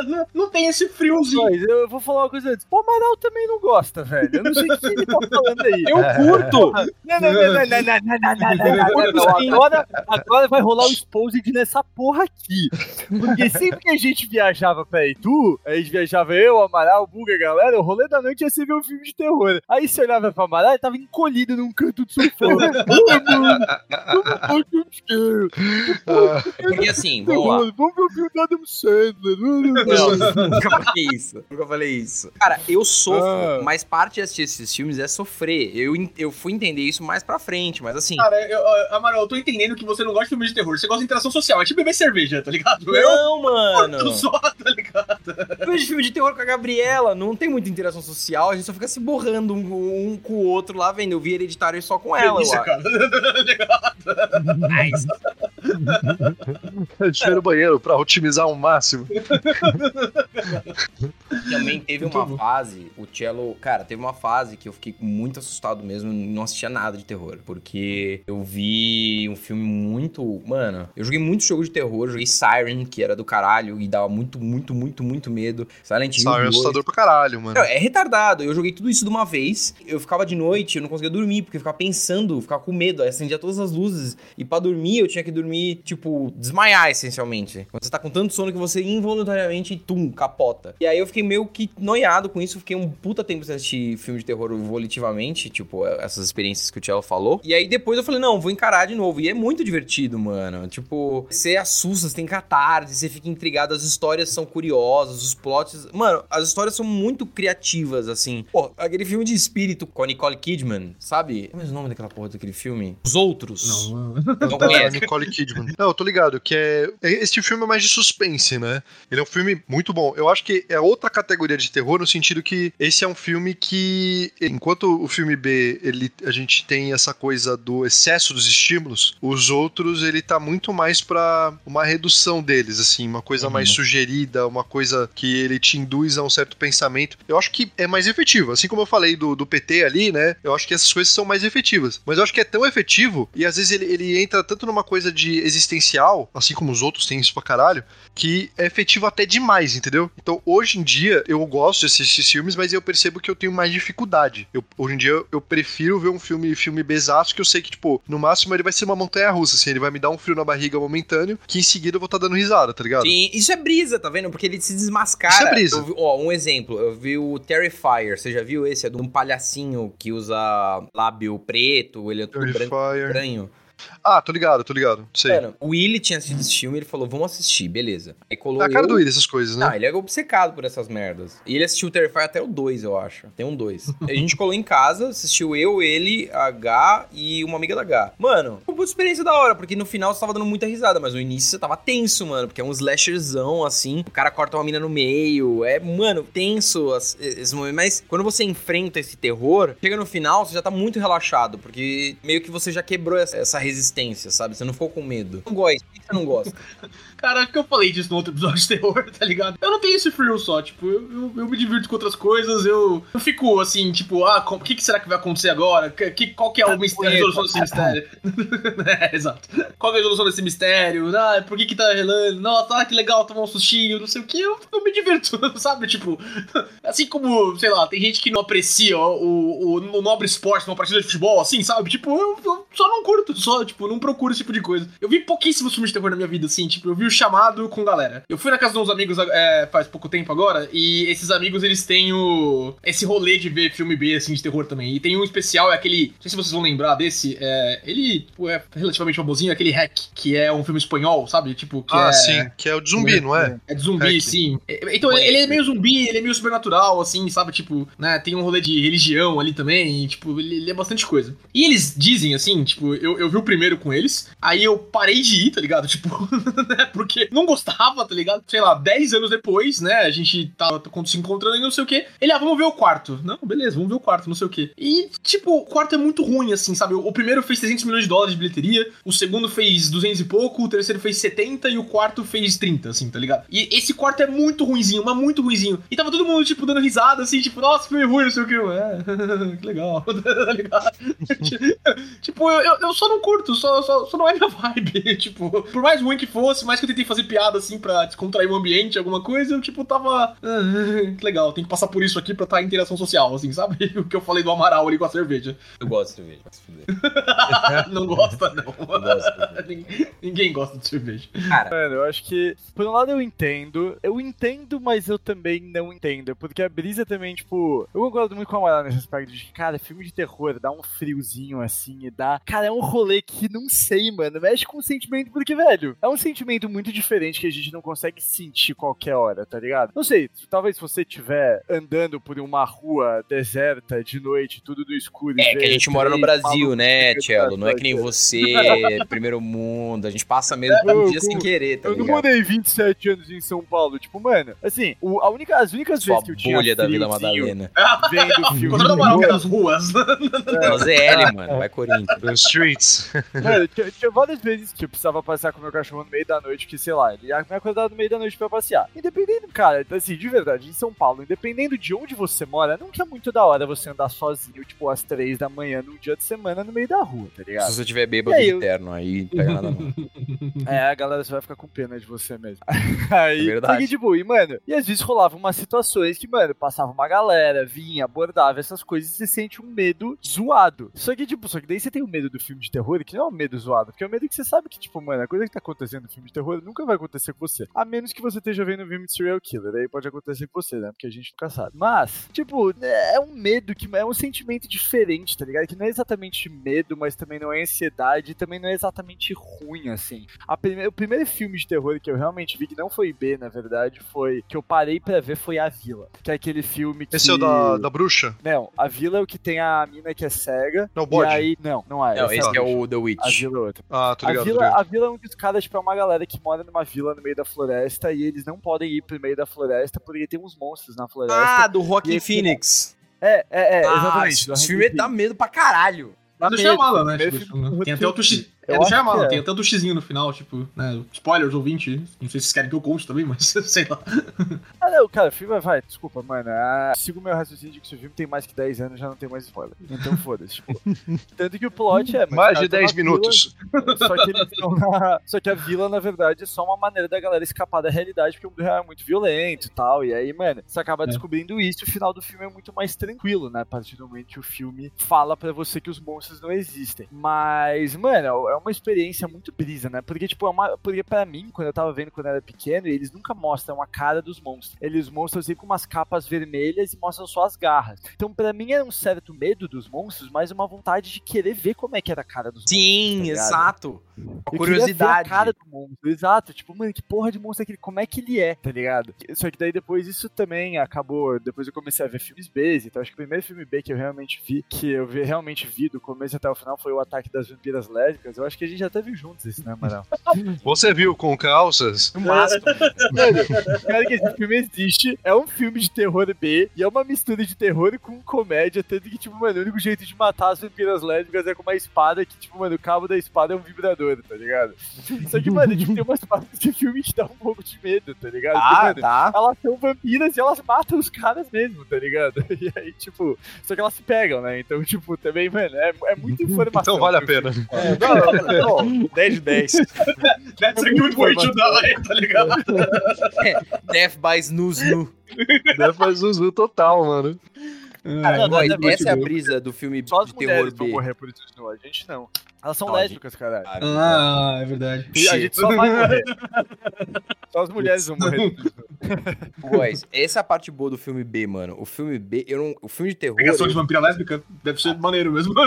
Não, não tem esse friozinho. Mas eu vou falar uma coisa antes. O Amaral também não gosta, velho. Eu não sei o que ele tá falando aí. Eu curto! Não, não, não, não, não, não, não, Agora, agora vai rolar o exposed nessa porra aqui. Porque sempre que a gente viajava pra Itu, a gente viajava eu, Amaral, Buga, galera, o rolê da noite ia ser ver um filme de terror. Aí você olhava pra Amaral, e tava encolhido num canto do sofá. É porque assim, vamos ver o filme da Adam Sandler. Não, nunca falei isso. Nunca falei isso. Cara, eu sofro, ah. mas parte de assistir esses filmes é sofrer. Eu, eu fui entender isso mais pra frente, mas assim. Cara, eu, eu- Amaral, eu tô entendendo que você não gosta de filme de terror. Você gosta de interação social. É tipo beber cerveja, tá ligado? Eu Não, mano. só, tá ligado? Eu vejo filme de terror com a Gabriela, não tem muita interação social, a gente só fica se borrando um, um com o outro lá, vendo. Eu vi hereditário só com ela, Delícia, eu acho. cara. Mas, A gente vai no banheiro pra otimizar ao máximo. também teve uma fase, o Cello. Cara, teve uma fase que eu fiquei muito assustado mesmo, não assistia nada de terror. Porque eu vi um filme muito. Mano, eu joguei muito jogo de terror, joguei Siren, que era do caralho, e dava muito, muito, muito, muito medo. Silent Hill. Só é 2. assustador pra caralho, mano. Não, é retardado. Eu joguei tudo isso de uma vez. Eu ficava de noite, eu não conseguia dormir, porque eu ficava pensando, ficava com medo. Aí acendia todas as luzes. E pra dormir, eu tinha que dormir, tipo, desmaiar, essencialmente. Quando você tá com tanto sono que você involuntariamente, tum, capota. E aí eu fiquei meio que noiado com isso. Fiquei um puta tempo sem assistir filme de terror volitivamente, tipo, essas experiências que o Cello falou. E aí depois eu falei, não, vou encarar de novo. E é muito divertido, mano. Tipo, você assusta, você tem catarse, você fica intrigado, as histórias são curiosas, os plots. Mano, as histórias são muito criativas, assim. Pô, aquele filme de espírito com a Nicole Kidman, sabe? Como é o nome daquela porra daquele filme? Os Outros. Não, Não Da conhece. Nicole Kidman. Não, eu tô ligado, que é. Este filme é mais de suspense, né? Ele é um filme muito bom. Eu acho que é outra categoria de terror, no sentido que esse é um filme que, enquanto o filme B, ele, a gente tem essa coisa do excesso dos estímulos, os outros, ele tá muito mais pra uma redução deles, assim, uma coisa Uhum. mais sugerida, uma coisa que ele te induz a um certo pensamento. Eu acho que é mais efetivo. Assim como eu falei do, do PT ali, né? Eu acho que essas coisas são mais efetivas. Mas eu acho que é tão efetivo, e às vezes ele, ele entra tanto numa coisa de existencial, assim como os outros têm isso pra caralho, que é efetivo até demais, entendeu? Então, hoje em dia, eu gosto de assistir filmes, mas eu percebo que eu tenho mais dificuldade. Eu, hoje em dia, eu prefiro ver um filme, filme besaço, que eu sei que, tipo, no máximo ele vai ser uma montanha russa, assim, ele vai me dar um frio na barriga momentâneo, que em seguida eu vou estar dando risada, tá ligado? Sim, isso é brisa, tá vendo? Porque ele se desmascara. Isso é brisa. Eu ó, um exemplo, eu vi o Terrifier, você já viu esse? É de um palhacinho que usa lábio preto, ele é tudo branco estranho. Ah, tô ligado, tô ligado. Sei. Mano, o Willy tinha assistido esse filme ele falou, vamos assistir, beleza. Aí colou É a cara eu- do Willy, essas coisas, né? Ah, ele é obcecado por essas merdas. E ele assistiu o Terrifier até o 2, eu acho. Tem um 2. a gente colou em casa, assistiu eu, ele, a H e uma amiga da H. Mano, foi uma experiência da hora, porque no final você tava dando muita risada, mas no início você tava tenso, mano, porque é um slasherzão, assim. O cara corta uma mina no meio. É, mano, tenso as- esse momento. Mas quando você enfrenta esse terror, chega no final, você já tá muito relaxado, porque meio que você já quebrou essa, essa resistência, sabe? Você não ficou com medo. Não gosta. Por que você não gosta? Cara, acho que eu falei disso no outro episódio de terror, tá ligado? Eu não tenho esse frio só, tipo, eu, eu, eu me divirto com outras coisas, eu, eu fico assim, tipo, ah, o que, que será que vai acontecer agora? Que, que- qual que é o mistério, a resolução desse mistério? é, exato. Qual que é a resolução desse mistério? Ah, por que que tá relando? Nossa, ah, que legal tomar um sustinho, não sei o que, eu, eu me divirto, sabe? Tipo, assim como, sei lá, tem gente que não aprecia o, o, o nobre esporte numa partida de futebol, assim, sabe? Tipo, eu, eu só não curto, só, tipo, não procuro esse tipo de coisa. Eu vi pouquíssimos filmes de terror na minha vida, assim, tipo, eu vi o chamado com galera. Eu fui na casa de uns amigos é, faz pouco tempo agora, e esses amigos, eles têm o... esse rolê de ver filme B, assim, de terror também. E tem um especial, é aquele, não sei se vocês vão lembrar desse, é, ele, tipo, é relativamente famosinho, é aquele Hack, que é um filme espanhol, sabe? Tipo, que ah, é... sim, que é o de zumbi, não é? É de zumbi, Hack. sim. É, Então, ele é meio zumbi, ele é meio sobrenatural, assim, sabe? Tipo, né? Tem um rolê de religião ali também, e, tipo, ele, é bastante coisa. E eles dizem, assim, tipo, eu, eu vi o primeiro com eles, aí eu parei de ir, tá ligado? Tipo, né? Porque não gostava, tá ligado? Sei lá, 10 anos depois, né? A gente tá se encontrando e não sei o quê. Ele, ah, vamos ver o quarto. Não, beleza, vamos ver o quarto, não sei o quê. E, tipo, o quarto é muito ruim, assim, sabe? O primeiro fez 300 milhões de dólares de bilheteria, o segundo fez 200 e pouco, o terceiro fez 70 e o quarto fez 30, assim, tá ligado? E esse quarto é muito ruinzinho, mas muito ruinzinho. E tava todo mundo, tipo, dando risada, assim, tipo, nossa, filme ruim, não sei o que. É, que legal, tá ligado? tipo, eu, eu só não curto, só, só, só não é minha vibe. tipo, por mais ruim que fosse, mais que eu tentei fazer piada, assim, pra descontrair o ambiente, alguma coisa, eu, tipo, tava. ah, que legal, tem que passar por isso aqui pra estar em interação social, assim, sabe? O que eu falei do Amaral ali com a cerveja. Eu gosto de cerveja, se fuder. não gosta, não. Eu gosto. Ninguém- gosta de cerveja. Cara, Mano, eu acho que, por um lado eu entendo, eu entendo, mas eu também não entendo, porque a brisa também, tipo, eu concordo muito com a Amaral nesse aspecto de cara, filme de terror dá um friozinho assim e dá, cara, é um rolê que não sei, mano, mexe com o sentimento, porque, velho, é um sentimento muito diferente que a gente não consegue sentir qualquer hora, tá ligado? Não sei, talvez se você estiver andando por uma rua deserta de noite, tudo no escuro. e É que a gente mora no Brasil, né, Tchelo? Não é que nem você, primeiro mundo. A gente passa mesmo É, um eu- dia sem querer, tá Eu não morei 27 anos em São Paulo. Tipo, mano, assim, o- a única, as únicas Sua vezes que eu tinha bolha da Vila Madalena. vendo filme Quando eu é terror, das ruas. É o ZL, mano. Vai Corinthians. The Streets. Mano, tinha, tinha várias vezes que eu precisava passear com meu cachorro no meio da noite, que sei lá, ele ia me acordar no meio da noite pra passear. Independendo, cara, assim, de verdade, em São Paulo, independendo de onde você mora, não que é muito da hora você andar sozinho, tipo, às três da manhã num dia de semana no meio da rua, tá Se ligado? você tiver bêbado E aí, de eu- terno, aí não pega nada não. É, a galera você vai ficar com pena de você mesmo. Aí, É verdade. tipo, e, mano, e às vezes rolavam umas situações que, mano, passava uma galera, vinha, abordava essas coisas e você sente um medo zoado. Só que, tipo, só que daí você tem o medo do filme de terror, que não é um medo zoado, porque é um medo que você sabe que, tipo, mano, a coisa que tá acontecendo no filme de terror nunca vai acontecer com você. A menos que você esteja vendo um filme de serial killer, aí pode acontecer com você, né? Porque a gente nunca sabe. Mas, tipo, é um medo que é um sentimento diferente, tá ligado? Que não é exatamente medo, mas também não é ansiedade, e também não é exatamente ruim, assim. A prime- o primeiro filme de terror que eu realmente vi, que não foi B, na verdade, foi. que eu parei pra ver foi A Vila. Que é aquele filme que. Esse é o da, da bruxa? Não, A Vila é o que tem a mina que é cega. Não, o bode. E aí. Não, não é. Não, esse a é bruxa. o The A Witch. Vila é outra. Ah, tô A ligado, tô vila, ligado. a vila é um dos caras, tipo, é uma galera que mora numa vila no meio da floresta e eles não podem ir pro meio da floresta porque tem uns monstros na floresta. Ah, do E esse- Phoenix. é, é, é, Ah, exatamente. esse filme dá medo pra caralho. Dá do medo, Shyamalan, né? tem até o Tuxi... Eu É do Shyamalan, é. tem até o Tuxizinho no final, tipo, né? Spoilers, ouvinte. Não sei se vocês querem que eu conte também, mas sei lá. Ah, não, cara, o filme vai, desculpa, mano. Ah, sigo o meu raciocínio de que se o filme tem mais que 10 anos já não tem mais spoiler. Então foda-se, tipo. Tanto que o plot é. Mais de caras 10 tão na vila, minutos. Só que, eles tão na- só que a vila, na verdade, é só uma maneira da galera escapar da realidade, porque o mundo real é muito violento e tal. E aí, mano, você acaba É. descobrindo isso e o final do filme é muito mais tranquilo, né? A partir do momento que o filme fala pra você que os monstros não existem. Mas, mano, é uma experiência muito brisa, né? Porque, tipo, é uma, porque pra mim, quando eu tava vendo quando eu era pequeno, eles nunca mostram a cara dos monstros. Eles mostram sempre com umas capas vermelhas e mostram só as garras. Então, pra mim, era um certo medo dos monstros, mas uma vontade de querer ver como é que era a cara dos Sim, monstros. tá ligado? exato. Uma curiosidade. a cara do monstro, exato. Tipo, mano, que porra de monstro é aquele? Como é que ele é, tá ligado? Só que daí depois isso também acabou. Depois eu comecei a ver filmes B, então acho que o primeiro filme B que eu realmente vi, que eu vi- realmente vi do começo até o final foi o Ataque das Vampiras Lésbicas. Eu acho que a gente já até viu juntos isso, né, Amaral? Você viu com calças? No máximo. Cara, que esse filme existe, é um filme de terror B, e é uma mistura de terror com comédia, tanto que, tipo, mano, o único jeito de matar as vampiras lésbicas é com uma espada que, tipo, mano, o cabo da espada é um vibrador, tá ligado? Só que, mano, tipo, tem umas partes desse filme que dá um pouco de medo, tá ligado? Porque, Ah, mano, tá. elas são vampiras e elas matam os caras mesmo, tá ligado? E aí, tipo, só que elas se pegam, né? Então, tipo, também, mano, é, é muita informação. Então vale a pena. É, não, não, não, 10 de 10. That's a good way to die, tá ligado? Death by Snooze um zoom total, mano. Cara, não, não, não, essa é a brisa do filme Só as de terror mulheres vão B. morrer por isso, não, a gente não. Elas são a lésbicas, caralho. Ah, é verdade. E a gente só vai morrer. Só as mulheres vão morrer. Boys, essa é a parte boa do filme B, mano. O filme B, eu não, o filme de terror, Pegação de eu- vampira lésbica deve ser maneiro mesmo.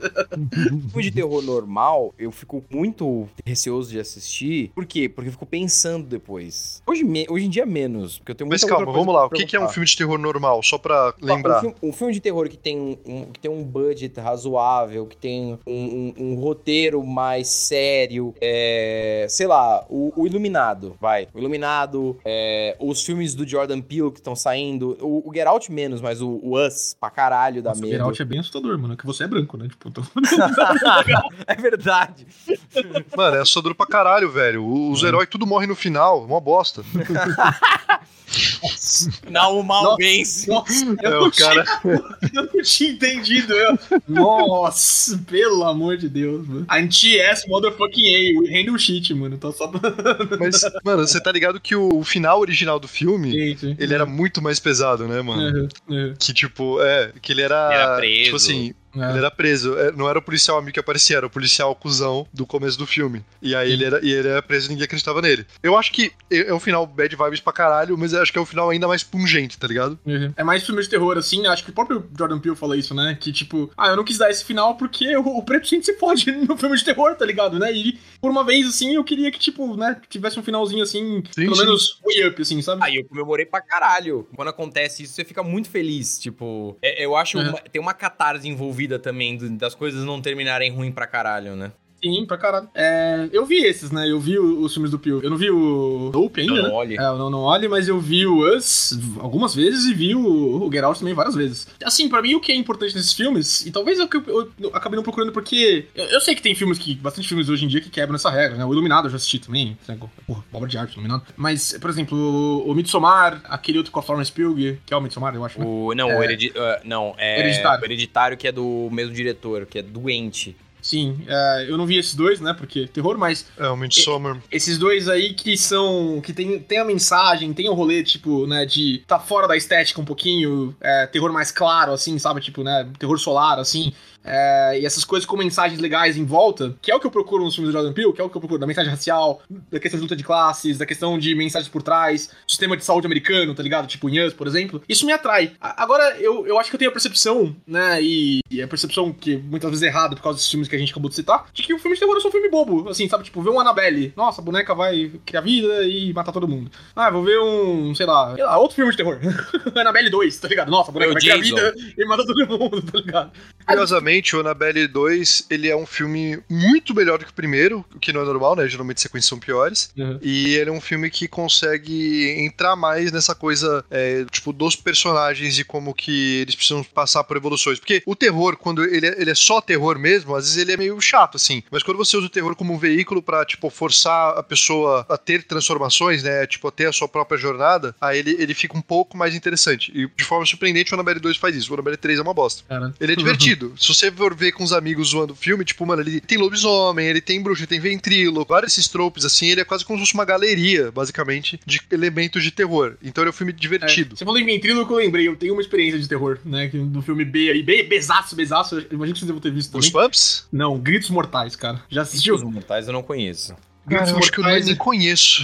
o filme de terror normal, eu fico muito receoso de assistir. Por quê? Porque eu fico pensando depois. Hoje, me- hoje em dia menos, porque eu tenho Mas calma, vamos lá. O que, que é um filme de terror normal? Só pra Um lembrar. filme, um filme de terror que tem um, um- que tem um budget razoável, que tem um, um- um roteiro mais sério, é, sei lá, o, o Iluminado, vai. O Iluminado, é, os filmes do Jordan Peele que estão saindo, o, o Get Out menos, mas o, o Us, pra caralho da Nossa, medo. Geralt é bem assustador, mano. Que você é branco, né? Tipo, tô... é verdade. Mano, é assustador pra caralho, velho. O- Os heróis tudo morrem no final. Uma bosta. Não, o mal Nossa. vence. Nossa, eu, É, não o cara- tinha, eu não tinha entendido. Eu... Nossa, pelo amor de Deus, mano. Anti-ass motherfucking A. We handle shit, mano. Tô só. Mas, mano, você tá ligado que o, o final original do filme, Gente. ele era muito mais pesado, né, mano? Uhum, uhum. Que tipo, é, que ele era. Ele era preso. Tipo assim, É. ele era preso. É, não era o policial amigo que aparecia, era o policial cuzão do começo do filme. E aí ele era, e ele era preso e ninguém acreditava nele. Eu acho que é é um final bad vibes pra caralho, mas eu acho que é um final ainda mais pungente, tá ligado? Uhum. É mais filme de terror, assim, acho que o próprio Jordan Peele fala isso, né? Que, tipo, ah, eu não quis dar esse final porque o, o preto sempre se pode no filme de terror, tá ligado, né? E, por uma vez, assim, eu queria que, tipo, né, tivesse um finalzinho, assim, pelo sim. menos way up, assim, sabe? Aí eu comemorei pra caralho. Quando acontece isso, você fica muito feliz. Tipo, é- eu acho. Uhum. uma- tem uma catarse envolvida também do- das coisas não terminarem ruim pra caralho, né? Sim, pra caralho. É, eu vi esses, né? Eu vi os filmes do Peele. Eu não vi o Dope ainda, Não, né? não olhe. É, eu não, não olhe, mas eu vi o Us algumas vezes e vi o, o Get Out também várias vezes. Assim, pra mim o que é importante nesses filmes, e talvez eu, eu, eu acabei não procurando porque eu, eu sei que tem filmes que, bastante filmes hoje em dia que quebram essa regra, né? O Iluminado eu já assisti também, né? porra, obra de arte, Iluminado. Mas, por exemplo, o, o Midsommar, aquele outro com a Florence Pugh, que é o Midsommar, eu acho, né? O, não, É. o heredi ah, não, é Hereditário. o hereditário que é do mesmo diretor, que é doente. Sim, é, eu não vi esses dois, né? Porque terror, mas É, o Midsommar. Esses dois aí que são. que tem, tem a mensagem, tem o rolê, tipo, né, de tá fora da estética um pouquinho, é, terror mais claro, assim, sabe? Tipo, né, terror solar, assim. É, e essas coisas com mensagens legais em volta, que é o que eu procuro nos filmes do Jordan Peele, que é o que eu procuro da mensagem racial, da questão de luta de classes, da questão de mensagens por trás, sistema de saúde americano, tá ligado? Tipo, em Us, por exemplo. Isso me atrai. Agora, eu, eu acho que eu tenho a percepção, né, e, e a percepção que muitas vezes é errada por causa desses filmes que a gente acabou de citar, de que o filme de terror é só um filme bobo, assim, sabe? Tipo, ver um Annabelle. Nossa, a boneca vai criar vida e matar todo mundo. Ah, vou ver um, sei lá, sei lá outro filme de terror. Annabelle 2, tá ligado? Nossa, a boneca vai criar Jason. vida e mata todo mundo, tá ligado? Curiosamente, o Annabelle 2, ele é um filme muito melhor do que o primeiro, o que não é normal, né? Geralmente sequências são piores. Uhum. E ele é um filme que consegue entrar mais nessa coisa, é, tipo, dos personagens e como que eles precisam passar por evoluções. Porque o terror, quando ele é, ele é só terror mesmo, às vezes ele é meio chato, assim. Mas quando você usa o terror como um veículo pra, tipo, forçar a pessoa a ter transformações, né? Tipo, a ter a sua própria jornada, aí ele, ele fica um pouco mais interessante. E de forma surpreendente, o Annabelle 2 faz isso. O Annabelle 3 é uma bosta. Cara. Ele é divertido, você for ver com os amigos zoando o filme, tipo, mano, ele tem lobisomem, ele tem bruxa, ele tem ventrilo, vários esses tropes, assim, ele é quase como se fosse uma galeria, basicamente, de elementos de terror. Então ele é um filme divertido. É, você falou em ventríloco, eu lembrei. Eu tenho uma experiência de terror, né? que Do filme B aí. B, bezaço, bezaço. eu Imagino que vocês devem ter visto Os também. Pumps? Não, Gritos Mortais, cara. Já assistiu? mortais eu não conheço. Cara, eu acho que eu nem conheço.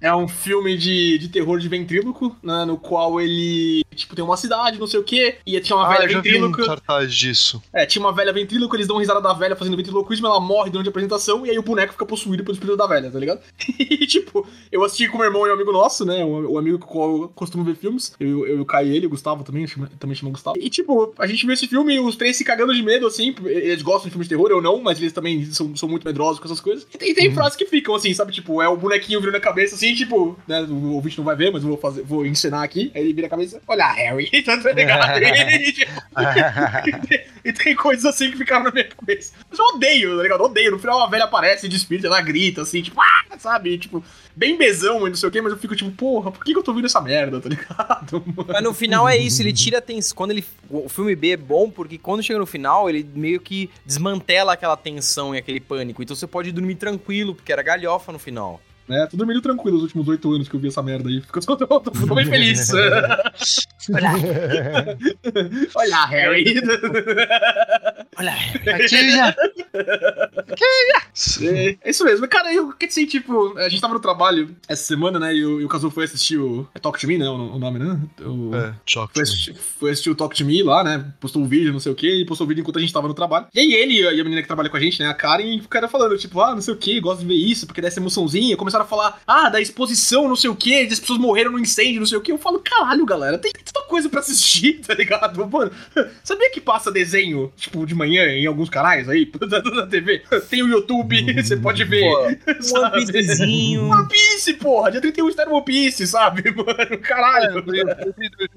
É um filme de, de terror de ventríloco, né? No qual ele, tipo, tem uma cidade, não sei o quê, e tinha uma Ah, velha eu vi um ventríloco. cartaz disso. É, tinha uma velha ventríloco, eles dão risada da velha fazendo ventriloquismo, ela morre durante a apresentação, e aí o boneco fica possuído pelo espírito da velha, tá ligado? E, tipo, eu assisti com meu irmão e um amigo nosso, né? O, o amigo com o qual eu costumo ver filmes. Eu, eu, o Caio e ele, o Gustavo também, chama- também chama Gustavo. E, tipo, a gente viu esse filme e os três se cagando de medo, assim. Eles gostam de filmes de terror, eu não, mas eles também são, são muito medrosos com essas coisas. E tem, tem frases que ficam, assim, sabe? Tipo, é o bonequinho virando a cabeça, assim, tipo, né? O ouvinte não vai ver, mas eu vou fazer, vou encenar aqui. Aí ele vira a cabeça, olha, Harry, tá ligado? E, tipo, e tem coisas assim que ficaram na minha cabeça. Mas eu odeio, tá ligado? Eu odeio. No final a velha aparece de espírito, ela grita assim, tipo, ah, sabe? Tipo, bem bezão e não sei o quê, mas eu fico tipo, porra, por que, que eu tô ouvindo essa merda, tá ligado? Mano? Mas no final é isso, ele tira a tensão. Quando ele. O filme B é bom porque quando chega no final, ele meio que desmantela aquela tensão e aquele pânico. Então você pode dormir tranquilo, porque era galhofa no final. É, tô dormindo tranquilo os últimos oito anos que eu vi essa merda aí. Fico, tô, tô, tô, tô bem feliz. Olha, Harry. Olha, É, é isso mesmo. Cara, eu quer dizer, tipo, a gente tava no trabalho essa semana, né? E o, e o foi assistir o. É Talk to Me, né? O, o nome, né? O, É, choque. Foi assistir, foi assistir o Talk to Me lá, né? Postou um vídeo, não sei o que, e postou o vídeo enquanto a gente tava no trabalho. E aí ele e a menina que trabalha com a gente, né? A Karen, ficaram falando, tipo, ah, não sei o que, gosto de ver isso, porque dá essa emoçãozinha. Começaram a falar, ah, da exposição, não sei o que, as pessoas morreram no incêndio, não sei o que. Eu falo, caralho, galera, tem coisa pra assistir, tá ligado? Mano, sabia que passa desenho, tipo, de manhã em alguns canais aí, na TV? Tem o YouTube, você pode ver. Um sabe? One Piecezinho. One Piece, porra! Dia 31 está no One Piece, sabe, mano? Caralho. É,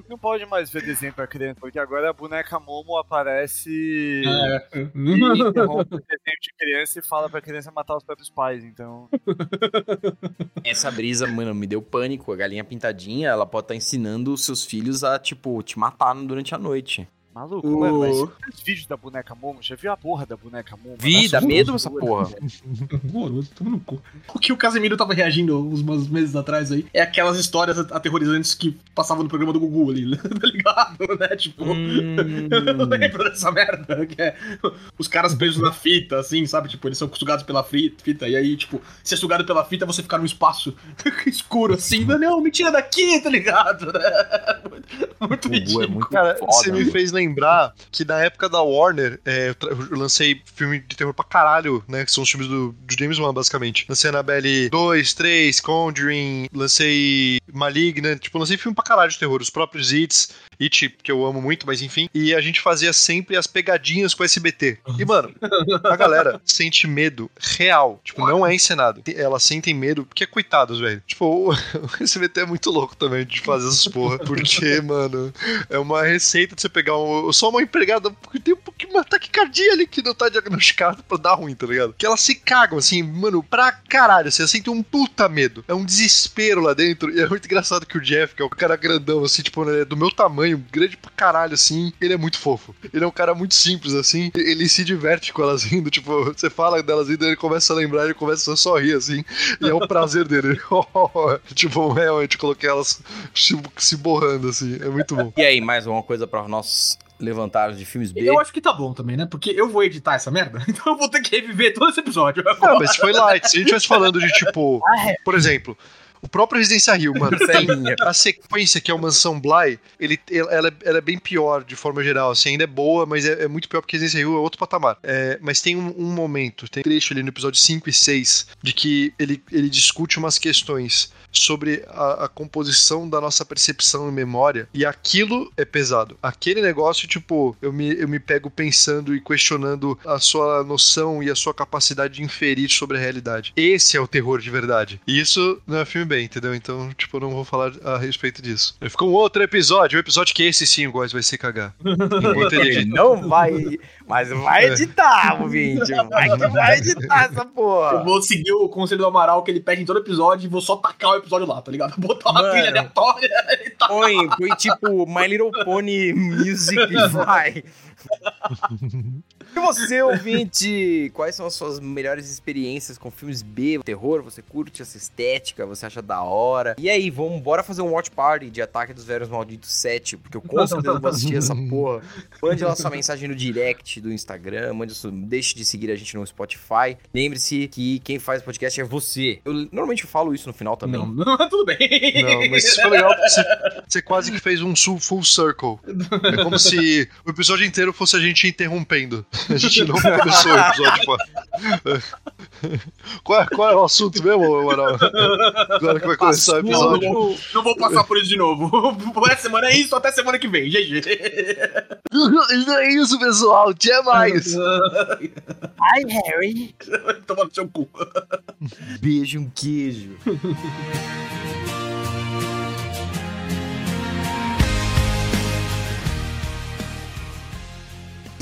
não pode mais ver desenho pra criança, porque agora a boneca Momo aparece É. e interrompe o desenho de criança e fala pra criança matar os próprios pais, então... Essa brisa, mano, me deu pânico. A galinha pintadinha, ela pode estar ensinando os seus filhos a, tipo, te matar durante a noite. Maluco, O- mano, mas os vídeos da boneca Momo, já viu a porra da boneca Momo? Vi, dá medo essa porra. Horroroso, toma no cu. O que o Casemiro tava reagindo uns uns meses atrás aí é aquelas histórias aterrorizantes que passavam no programa do Gugu ali, tá ligado? Né? Tipo. Eu não Hum, lembro dessa merda, que é os caras presos na fita, assim, sabe? Tipo, eles são sugados pela fi- fita, e aí, tipo, ser sugado pela fita, você ficar num espaço escuro, assim, não, me tira daqui, tá ligado? Muito o Gugu é ridículo. muito Cara, foda, você me mano. fez lembrar que na época da Warner, é, eu, lancei filme de terror pra caralho, né? Que são os filmes do, do James Wan, basicamente. Lancei Annabelle 2, 3, Conjuring, lancei Malignant, tipo, lancei filme pra caralho de terror, os próprios Hits, It, que eu amo muito, mas enfim. E a gente fazia sempre as pegadinhas com o SBT. E, mano, a galera sente medo real. Tipo, não é encenado. Elas sentem medo, porque, coitados, velho. Tipo, o, SBT é muito louco também de fazer essas porra. Porque, mano, é uma receita de você pegar um, só uma empregada que tem um pouquinho de uma taquicardia ali que não tá diagnosticado pra dar ruim, tá ligado? Que elas se cagam, assim, mano, pra caralho. Assim, sentem um puta medo. É um desespero lá dentro. E é muito engraçado que o Jeff, que é o cara grandão, assim, tipo, né, do meu tamanho, grande pra caralho, assim, ele é muito fofo. Ele é um cara muito simples, assim. Ele se diverte com elas rindo, tipo, você fala delas rindo, ele começa a lembrar, ele começa a sorrir, assim. E é o prazer dele. tipo, realmente, coloquei elas se, se borrando, assim. É muito bom. E aí, mais alguma coisa pra nós levantarmos de filmes B? Eu acho que tá bom também, né? Porque eu vou editar essa merda, então eu vou ter que reviver todo esse episódio. Não, mas foi light. Se a gente estivesse falando de, tipo, por exemplo, o próprio Residência Rio, mano, tem a sequência que é o Mansão Bly, ele, ela, é- ela é bem pior de forma geral, assim, ainda é boa, mas é, é muito pior porque Residência Rio é outro patamar. É, mas tem um, um momento, tem um trecho ali no episódio 5 e 6, de que ele, ele discute umas questões sobre a, a composição da nossa percepção e memória, e aquilo é pesado. Aquele negócio, tipo, eu me, eu me pego pensando e questionando a sua noção e a sua capacidade de inferir sobre a realidade. Esse é o terror de verdade. E isso não é filme bem, entendeu? Então, tipo, eu não vou falar a respeito disso. Ficou um outro episódio, um episódio que esse sim o Góis vai se cagar. Não Ele vai. Mas vai editar, ouvinte. Vai que vai editar essa Eu porra. vou seguir o conselho do Amaral que ele pede em todo episódio e vou só tacar o episódio lá, tá ligado? Botar uma Mano. trilha aleatória e tá. Põe, põe tipo My Little Pony Music e vai. E você, ouvinte, quais são as suas melhores experiências com filmes B, terror? Você curte essa estética? Você acha da hora? E aí, vamos bora fazer um watch party de Ataque dos Velhos Malditos 7, porque eu com certeza vou assistir essa porra. Mande lá sua mensagem no direct do Instagram, mande sua, deixe de seguir a gente no Spotify. Lembre-se que quem faz podcast é você. Eu normalmente falo isso no final também. Não, não, tudo bem. Não, mas isso foi legal porque você, você quase que fez um full circle. É como se o episódio inteiro fosse a gente interrompendo. A gente não começou o episódio. pô. Qual, é- qual é o assunto mesmo, Amaral? Agora que vai começar o Não, episódio. vou- não vou passar por isso de novo. Por essa semana é isso, até semana que vem. GG. Então é isso, pessoal. Até mais. Ai, Harry. Toma no seu cu. Beijo, um queijo.